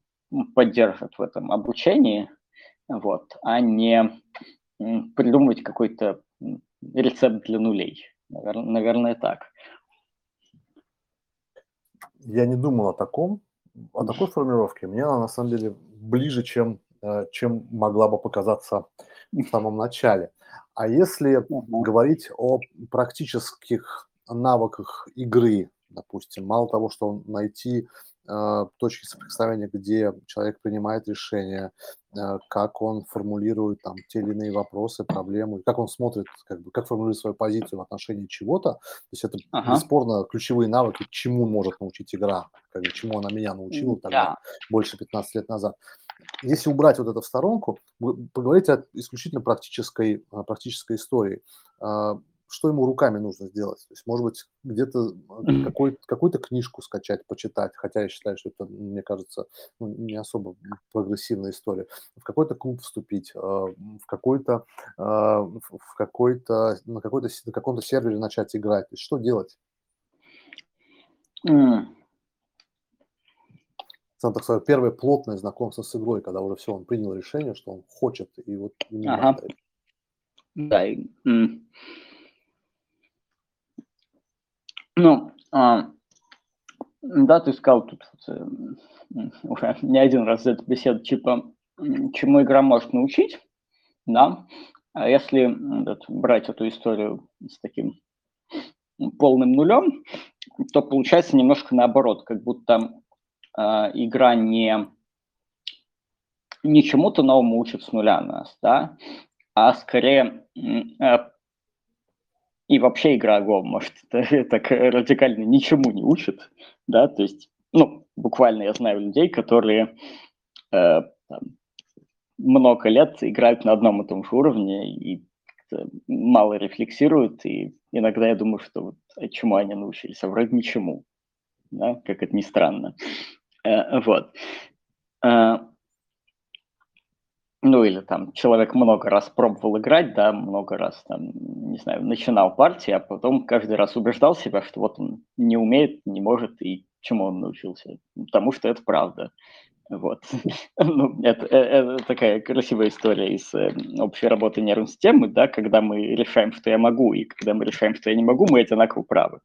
поддержат в этом обучении, вот, а не придумывать какой-то рецепт для нулей. Наверное, наверное, так. Я не думал о таком, о такой формулировке. Мне она на самом деле ближе, чем, э, чем могла бы показаться в самом начале. А если говорить о практических навыках игры, допустим, мало того, что найти точки соприкосновения, где человек принимает решения, э, как он формулирует там те или иные вопросы, проблемы, как он смотрит, как бы, как формулирует свою позицию в отношении чего-то. То есть это ага. бесспорно ключевые навыки, чему может научить игра, как бы, чему она меня научила тогда, да. больше 15 лет назад если убрать вот это в сторонку, поговорить о исключительно практической, практической истории. Что ему руками нужно сделать? То есть, может быть, где-то какой, какую-то книжку скачать, почитать, хотя я считаю, что это, мне кажется, ну, не особо прогрессивная история. В какой-то клуб вступить, а, в какой-то, а, в какой-то, на, какой-то, на каком-то сервере начать играть. То есть, что делать? Mm сам так сказать, первое плотное знакомство с игрой, когда уже все, он принял решение, что он хочет, и вот ему ага. Да, ну, а, да, ты сказал тут э, уже не один раз за эту беседу, типа, чему игра может научить, да, а если брать эту историю с таким полным нулем, то получается немножко наоборот, как будто э, игра не, не чему-то новому учит с нуля нас, да, а скорее э, и вообще игра Go, может, это, так радикально ничему не учит, да, то есть, ну, буквально я знаю людей, которые э, там, много лет играют на одном и том же уровне и мало рефлексируют, и иногда я думаю, что вот чему они научились, а вроде ничему, да, как это ни странно. Э, вот. Э, ну или там человек много раз пробовал играть, да, много раз там, не знаю, начинал партии, а потом каждый раз убеждал себя, что вот он не умеет, не может, и чему он научился. Потому что это правда. Вот. ну, это, это, это такая красивая история из э, общей работы нервной системы, да, когда мы решаем, что я могу, и когда мы решаем, что я не могу, мы одинаково правы.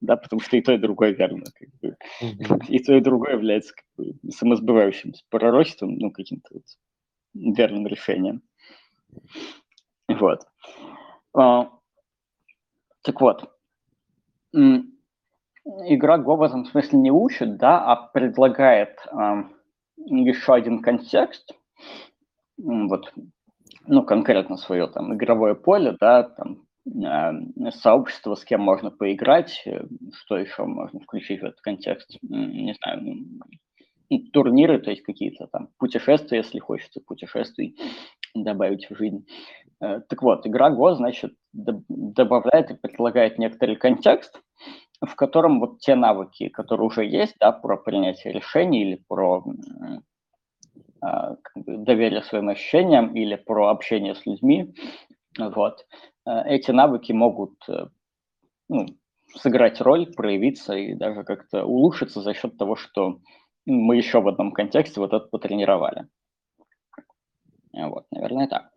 да, потому что и то, и другое верно. Как бы. И то, и другое является как бы, самосбывающимся пророчеством, ну, каким-то вот верным решением. Вот. А, так вот, игра Go в этом смысле не учит, да, а предлагает а, еще один контекст, вот, ну, конкретно свое там игровое поле, да, там, э, сообщество, с кем можно поиграть, э, что еще можно включить в этот контекст, не знаю, турниры, то есть какие-то там путешествия, если хочется путешествий добавить в жизнь. Э, так вот, игра Go, значит, добавляет и предлагает некоторый контекст, в котором вот те навыки, которые уже есть, да, про принятие решений или про а, как бы, доверие своим ощущениям или про общение с людьми, вот, э, эти навыки могут э, ну, сыграть роль, проявиться и даже как-то улучшиться за счет того, что мы еще в одном контексте вот это потренировали. Вот, наверное, так.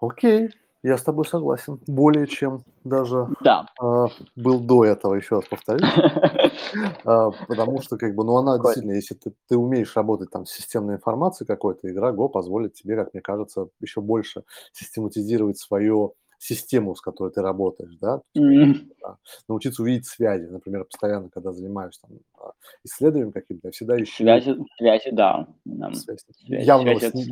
Окей. Я с тобой согласен. Более чем даже да. э, был до этого, еще раз повторюсь. э, потому что, как бы, ну, она действительно, если ты, ты умеешь работать там с системной информацией какой-то, игра Go позволит тебе, как мне кажется, еще больше систематизировать свое систему, с которой ты работаешь, да, mm-hmm. научиться увидеть связи, например, постоянно, когда занимаюсь там а, исследованием каким-то, я всегда ищу... Связи, связи да. Связь. Связи, явно связь с...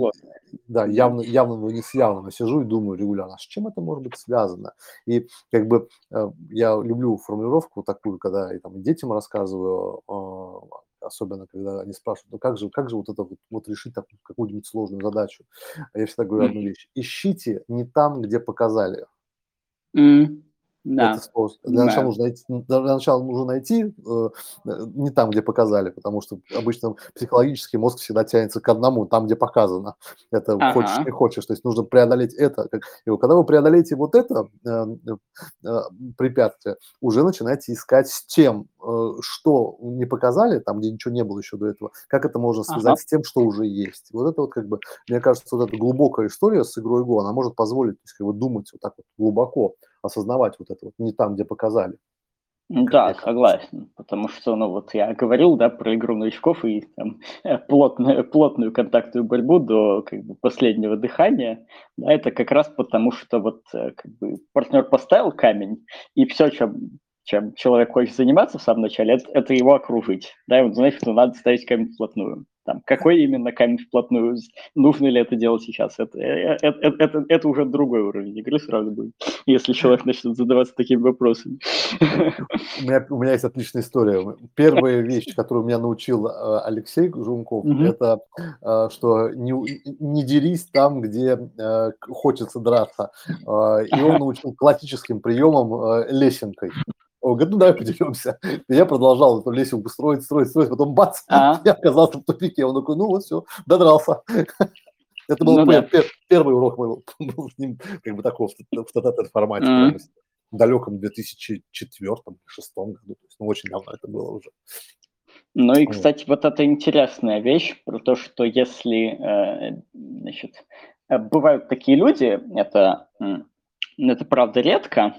Да, явно, явно, но не с явным, я сижу и думаю регулярно, а с чем это может быть связано? И как бы э, я люблю формулировку такую, когда и там детям рассказываю а, особенно когда они спрашивают, ну как же, как же вот это вот, вот решить такую, какую-нибудь сложную задачу. А я всегда говорю одну вещь. Ищите не там, где показали. Mm. Да. Это способ. Для, да. начала нужно найти, для начала нужно найти э, не там, где показали, потому что обычно психологически мозг всегда тянется к одному, там, где показано. Это ага. хочешь, не хочешь. То есть нужно преодолеть это. И когда вы преодолеете вот это э, э, препятствие, уже начинаете искать с тем, э, что не показали, там, где ничего не было еще до этого, как это можно связать ага. с тем, что уже есть. Вот это вот как бы, мне кажется, вот эта глубокая история с игрой Go, она может позволить как бы, думать вот так вот глубоко осознавать вот это вот не там, где показали. Да, согласен, потому что, ну вот я говорил, да, про игру новичков и там, плотную, плотную контактную борьбу до как бы, последнего дыхания, да, это как раз потому, что вот э, как бы партнер поставил камень, и все, чем чем человек хочет заниматься в самом начале, это, это его окружить. Да, и он знает, что надо ставить камень вплотную. Там, какой именно камень вплотную, нужно ли это делать сейчас, это, это, это, это, это уже другой уровень игры сразу будет, если человек начнет задаваться такими вопросами. У меня, у меня есть отличная история. Первая вещь, которую меня научил Алексей Жунков, mm-hmm. это что не, не дерись там, где хочется драться. И он научил классическим приемом лесенкой. Он говорит, ну давай подеремся. И я продолжал эту лесенку строить, строить, строить, потом бац, а? я оказался в тупике. Он такой, ну вот все, додрался. Это был ну, да. первый урок мой был с ним как бы такого в, в формате. Mm-hmm. В далеком 2004-2006 году. То есть, ну, очень давно это было уже. Ну и, кстати, вот это интересная вещь про то, что если, э, значит, э, бывают такие люди, это, это правда редко,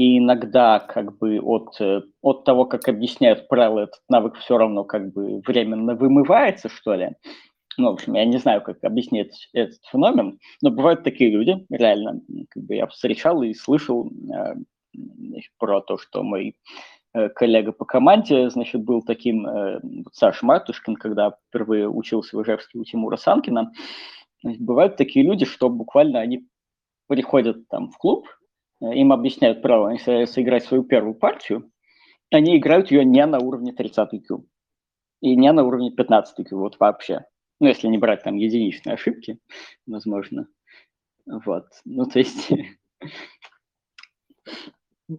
и иногда как бы от, э, от того, как объясняют правила, этот навык все равно как бы временно вымывается, что ли. Ну, в общем, я не знаю, как объяснить этот феномен, но бывают такие люди, реально, как бы я встречал и слышал э, про то, что мой э, коллега по команде, значит, был таким, э, Саша Мартушкин, когда впервые учился в Ижевске у Тимура Санкина. Значит, бывают такие люди, что буквально они приходят там в клуб, им объясняют правила, они собираются играть свою первую партию, они играют ее не на уровне 30 Q и не на уровне 15 Q, вот вообще. Ну, если не брать там единичные ошибки, возможно. Вот. Ну, то есть...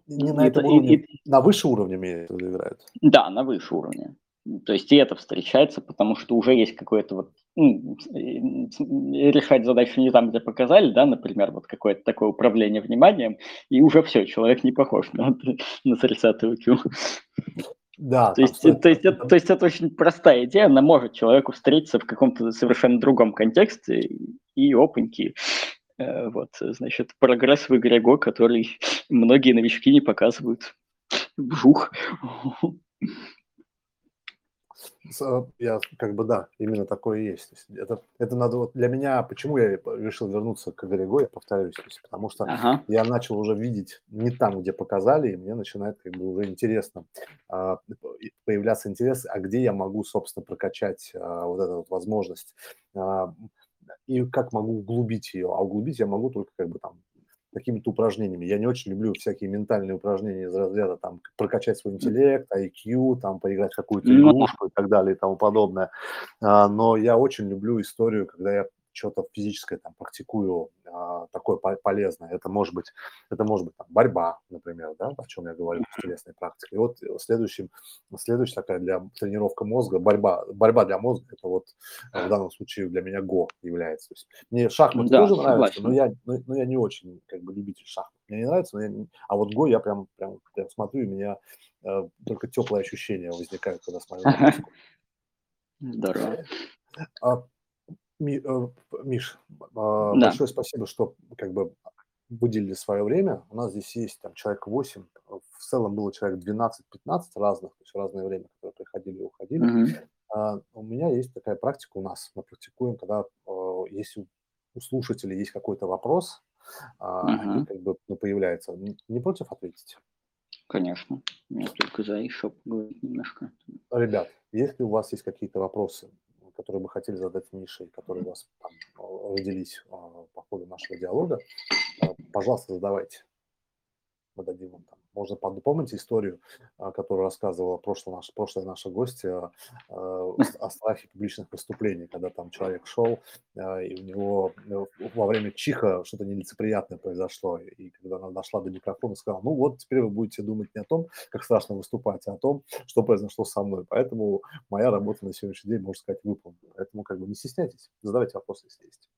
Не на этом уровне, и, на выше уровне играют? Да, на выше уровне. То есть и это встречается, потому что уже есть какое-то вот решать задачу не там, где показали, да, например, вот какое-то такое управление вниманием, и уже все, человек не похож на, на 30 Q. Да. То есть, то, есть, это, то есть это очень простая идея, она может человеку встретиться в каком-то совершенно другом контексте, и опаньки, Э, вот, значит, прогресс в игре Go, который многие новички не показывают. Вжух. Э, я как бы да, именно такое и есть. есть это, это надо вот для меня, почему я решил вернуться к Go, я повторюсь, то есть, потому что ага. я начал уже видеть не там, где показали, и мне начинает как бы уже интересно а, появляться интерес, а где я могу, собственно, прокачать а, вот эту вот возможность а, и как могу углубить ее. А углубить я могу только как бы там какими-то упражнениями. Я не очень люблю всякие ментальные упражнения из разряда там прокачать свой интеллект, IQ, там поиграть в какую-то ну игрушку и так далее и тому подобное. А, но я очень люблю историю, когда я что-то физическое там практикую а, такое полезное. Это может быть, это может быть там, борьба, например, да, о чем я говорю, телесной практикой. И вот следующим, следующая такая для тренировка мозга, борьба, борьба для мозга, это вот в данном случае для меня ГО является. То есть мне шахматы да, тоже нравятся, но я, но, но я не очень как бы любитель шахмат. Мне не нравится, но я, а вот ГО я прям, прям, прям смотрю, и у меня э, только теплые ощущения возникают, когда смотрю. Здорово. А, Э, Миш, а, да. большое спасибо, что как бы выделили свое время. У нас здесь есть там человек 8, в целом было человек 12-15 разных, то есть в разное время, которые приходили и уходили. Mm-hmm. А, у меня есть такая практика у нас, мы практикуем, когда а, если у слушателей есть какой-то вопрос, mm-hmm. они как бы ну, появляются. Не против ответить? Конечно. Я только за еще поговорить немножко. Ребят, если у вас есть какие-то вопросы, которые бы хотели задать Мише, которые у вас там родились а, по ходу нашего диалога, а, пожалуйста, задавайте. Мы дадим вам там можно помните историю, а, которую рассказывала прошлая наша, прошлая наша гостья о страхе публичных выступлений, когда там человек шел, а, и у него ну, во время чиха что-то нелицеприятное произошло, и когда она дошла до микрофона, сказала, ну вот теперь вы будете думать не о том, как страшно выступать, а о том, что произошло со мной. Поэтому моя работа на сегодняшний день, можно сказать, выполнена. Поэтому как бы не стесняйтесь, задавайте вопросы, если есть.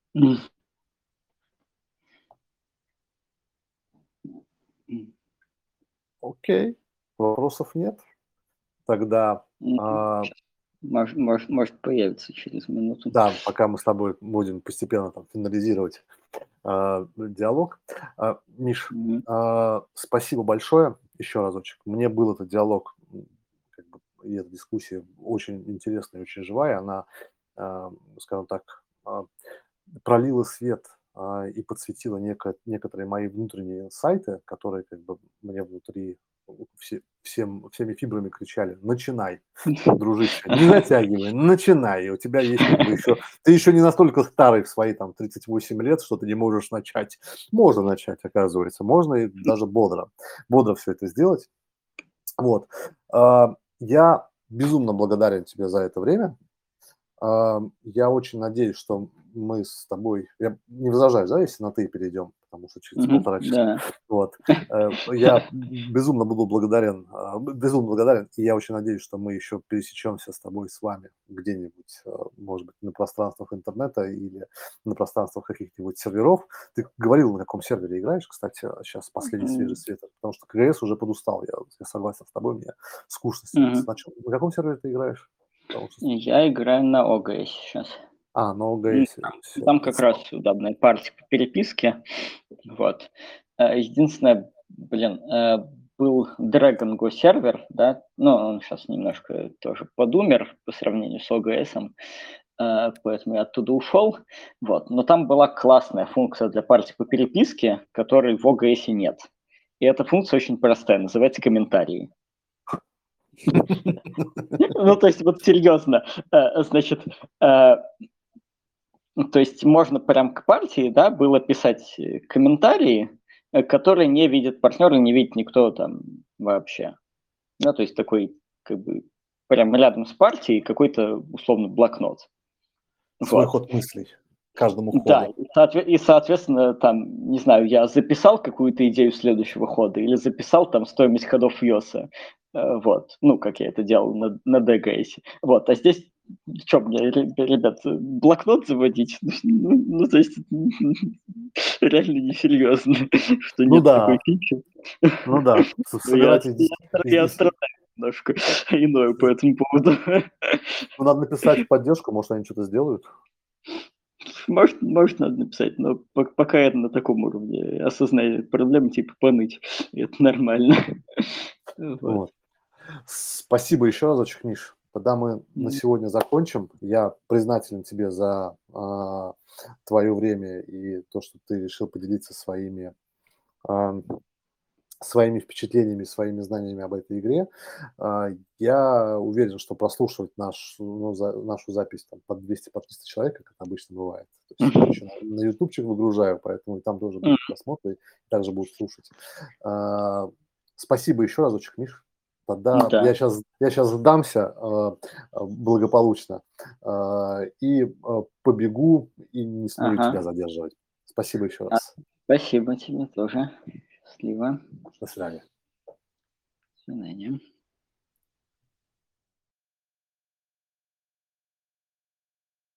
Окей, вопросов нет. Тогда... А, может, может, может появиться через минуту. Да, пока мы с тобой будем постепенно там финализировать э, диалог. Э, Миш, mm-hmm. э, спасибо большое еще разочек. Мне был этот диалог, как бы, и эта дискуссия очень интересная, очень живая. Она, э, скажем так, э, пролила свет и подсветила неко, некоторые мои внутренние сайты, которые как бы мне внутри все, всем, всеми фибрами кричали, начинай, дружище, не затягивай, начинай, у тебя есть как бы еще, ты еще не настолько старый в свои там 38 лет, что ты не можешь начать. Можно начать, оказывается, можно и даже бодро, бодро все это сделать. Вот. А, я безумно благодарен тебе за это время. А, я очень надеюсь, что мы с тобой, я не возражаю, да, если на ты перейдем, потому что через mm-hmm, полтора часа. Да. Вот. Э, я безумно буду благодарен, а, безумно благодарен, и я очень надеюсь, что мы еще пересечемся с тобой, с вами где-нибудь, э, может быть, на пространствах интернета или на пространствах каких-нибудь серверов. Ты говорил, на каком сервере играешь, кстати, сейчас последний mm-hmm. свежий свет, потому что КГС уже подустал, я, я согласен с тобой, мне скучно. Mm-hmm. На каком сервере ты играешь? Я играю на ОГС сейчас. А, на ОГС. Там, там как раз удобная партия по переписке. Вот. Э, единственное, блин, э, был Dragon Go сервер, да, но он сейчас немножко тоже подумер по сравнению с ОГС, э, поэтому я оттуда ушел. Вот. Но там была классная функция для партии по переписке, которой в ОГС нет. И эта функция очень простая, называется комментарии. Ну, то есть, вот серьезно, значит, ну, то есть можно прям к партии, да, было писать э, комментарии, э, которые не видит партнер и не видит никто там вообще. Ну, то есть такой, как бы, прям рядом с партией какой-то, условно, блокнот. Свой вот. ход мыслей каждому ходу. Да, и, соответственно, там, не знаю, я записал какую-то идею следующего хода или записал там стоимость ходов Йоса, э, вот, ну, как я это делал на, на DGS. Вот, а здесь что мне, ребят, блокнот заводить? Ну, ну то есть, реально несерьезно, что ну, нет да. такой фичи. Ну да, собирать... Я, я страдаю немножко иное по этому поводу. Ну, надо написать поддержку, может, они что-то сделают. может, может, надо написать, но по пока я на таком уровне осознания проблемы, типа поныть. Это нормально. Вот. Вот. Спасибо еще разочек, Миш. Тогда мы на сегодня закончим. Я признателен тебе за а, твое время и то, что ты решил поделиться своими, ам, своими впечатлениями, своими знаниями об этой игре. А, я уверен, что прослушивать наш, ну, за- нашу запись там, под 200 по 300 человек, как это обычно бывает. То есть я еще на, на ютубчик выгружаю, поэтому там тоже будут просмотры, и также будут слушать. Спасибо еще разочек, Миш. Тогда Да. я сейчас, я сейчас сдамся а, а, благополучно а, и а, побегу и не смогу Ага. тебя задерживать. Спасибо еще А. раз. Спасибо тебе тоже. Счастливо. До свидания. До свидания.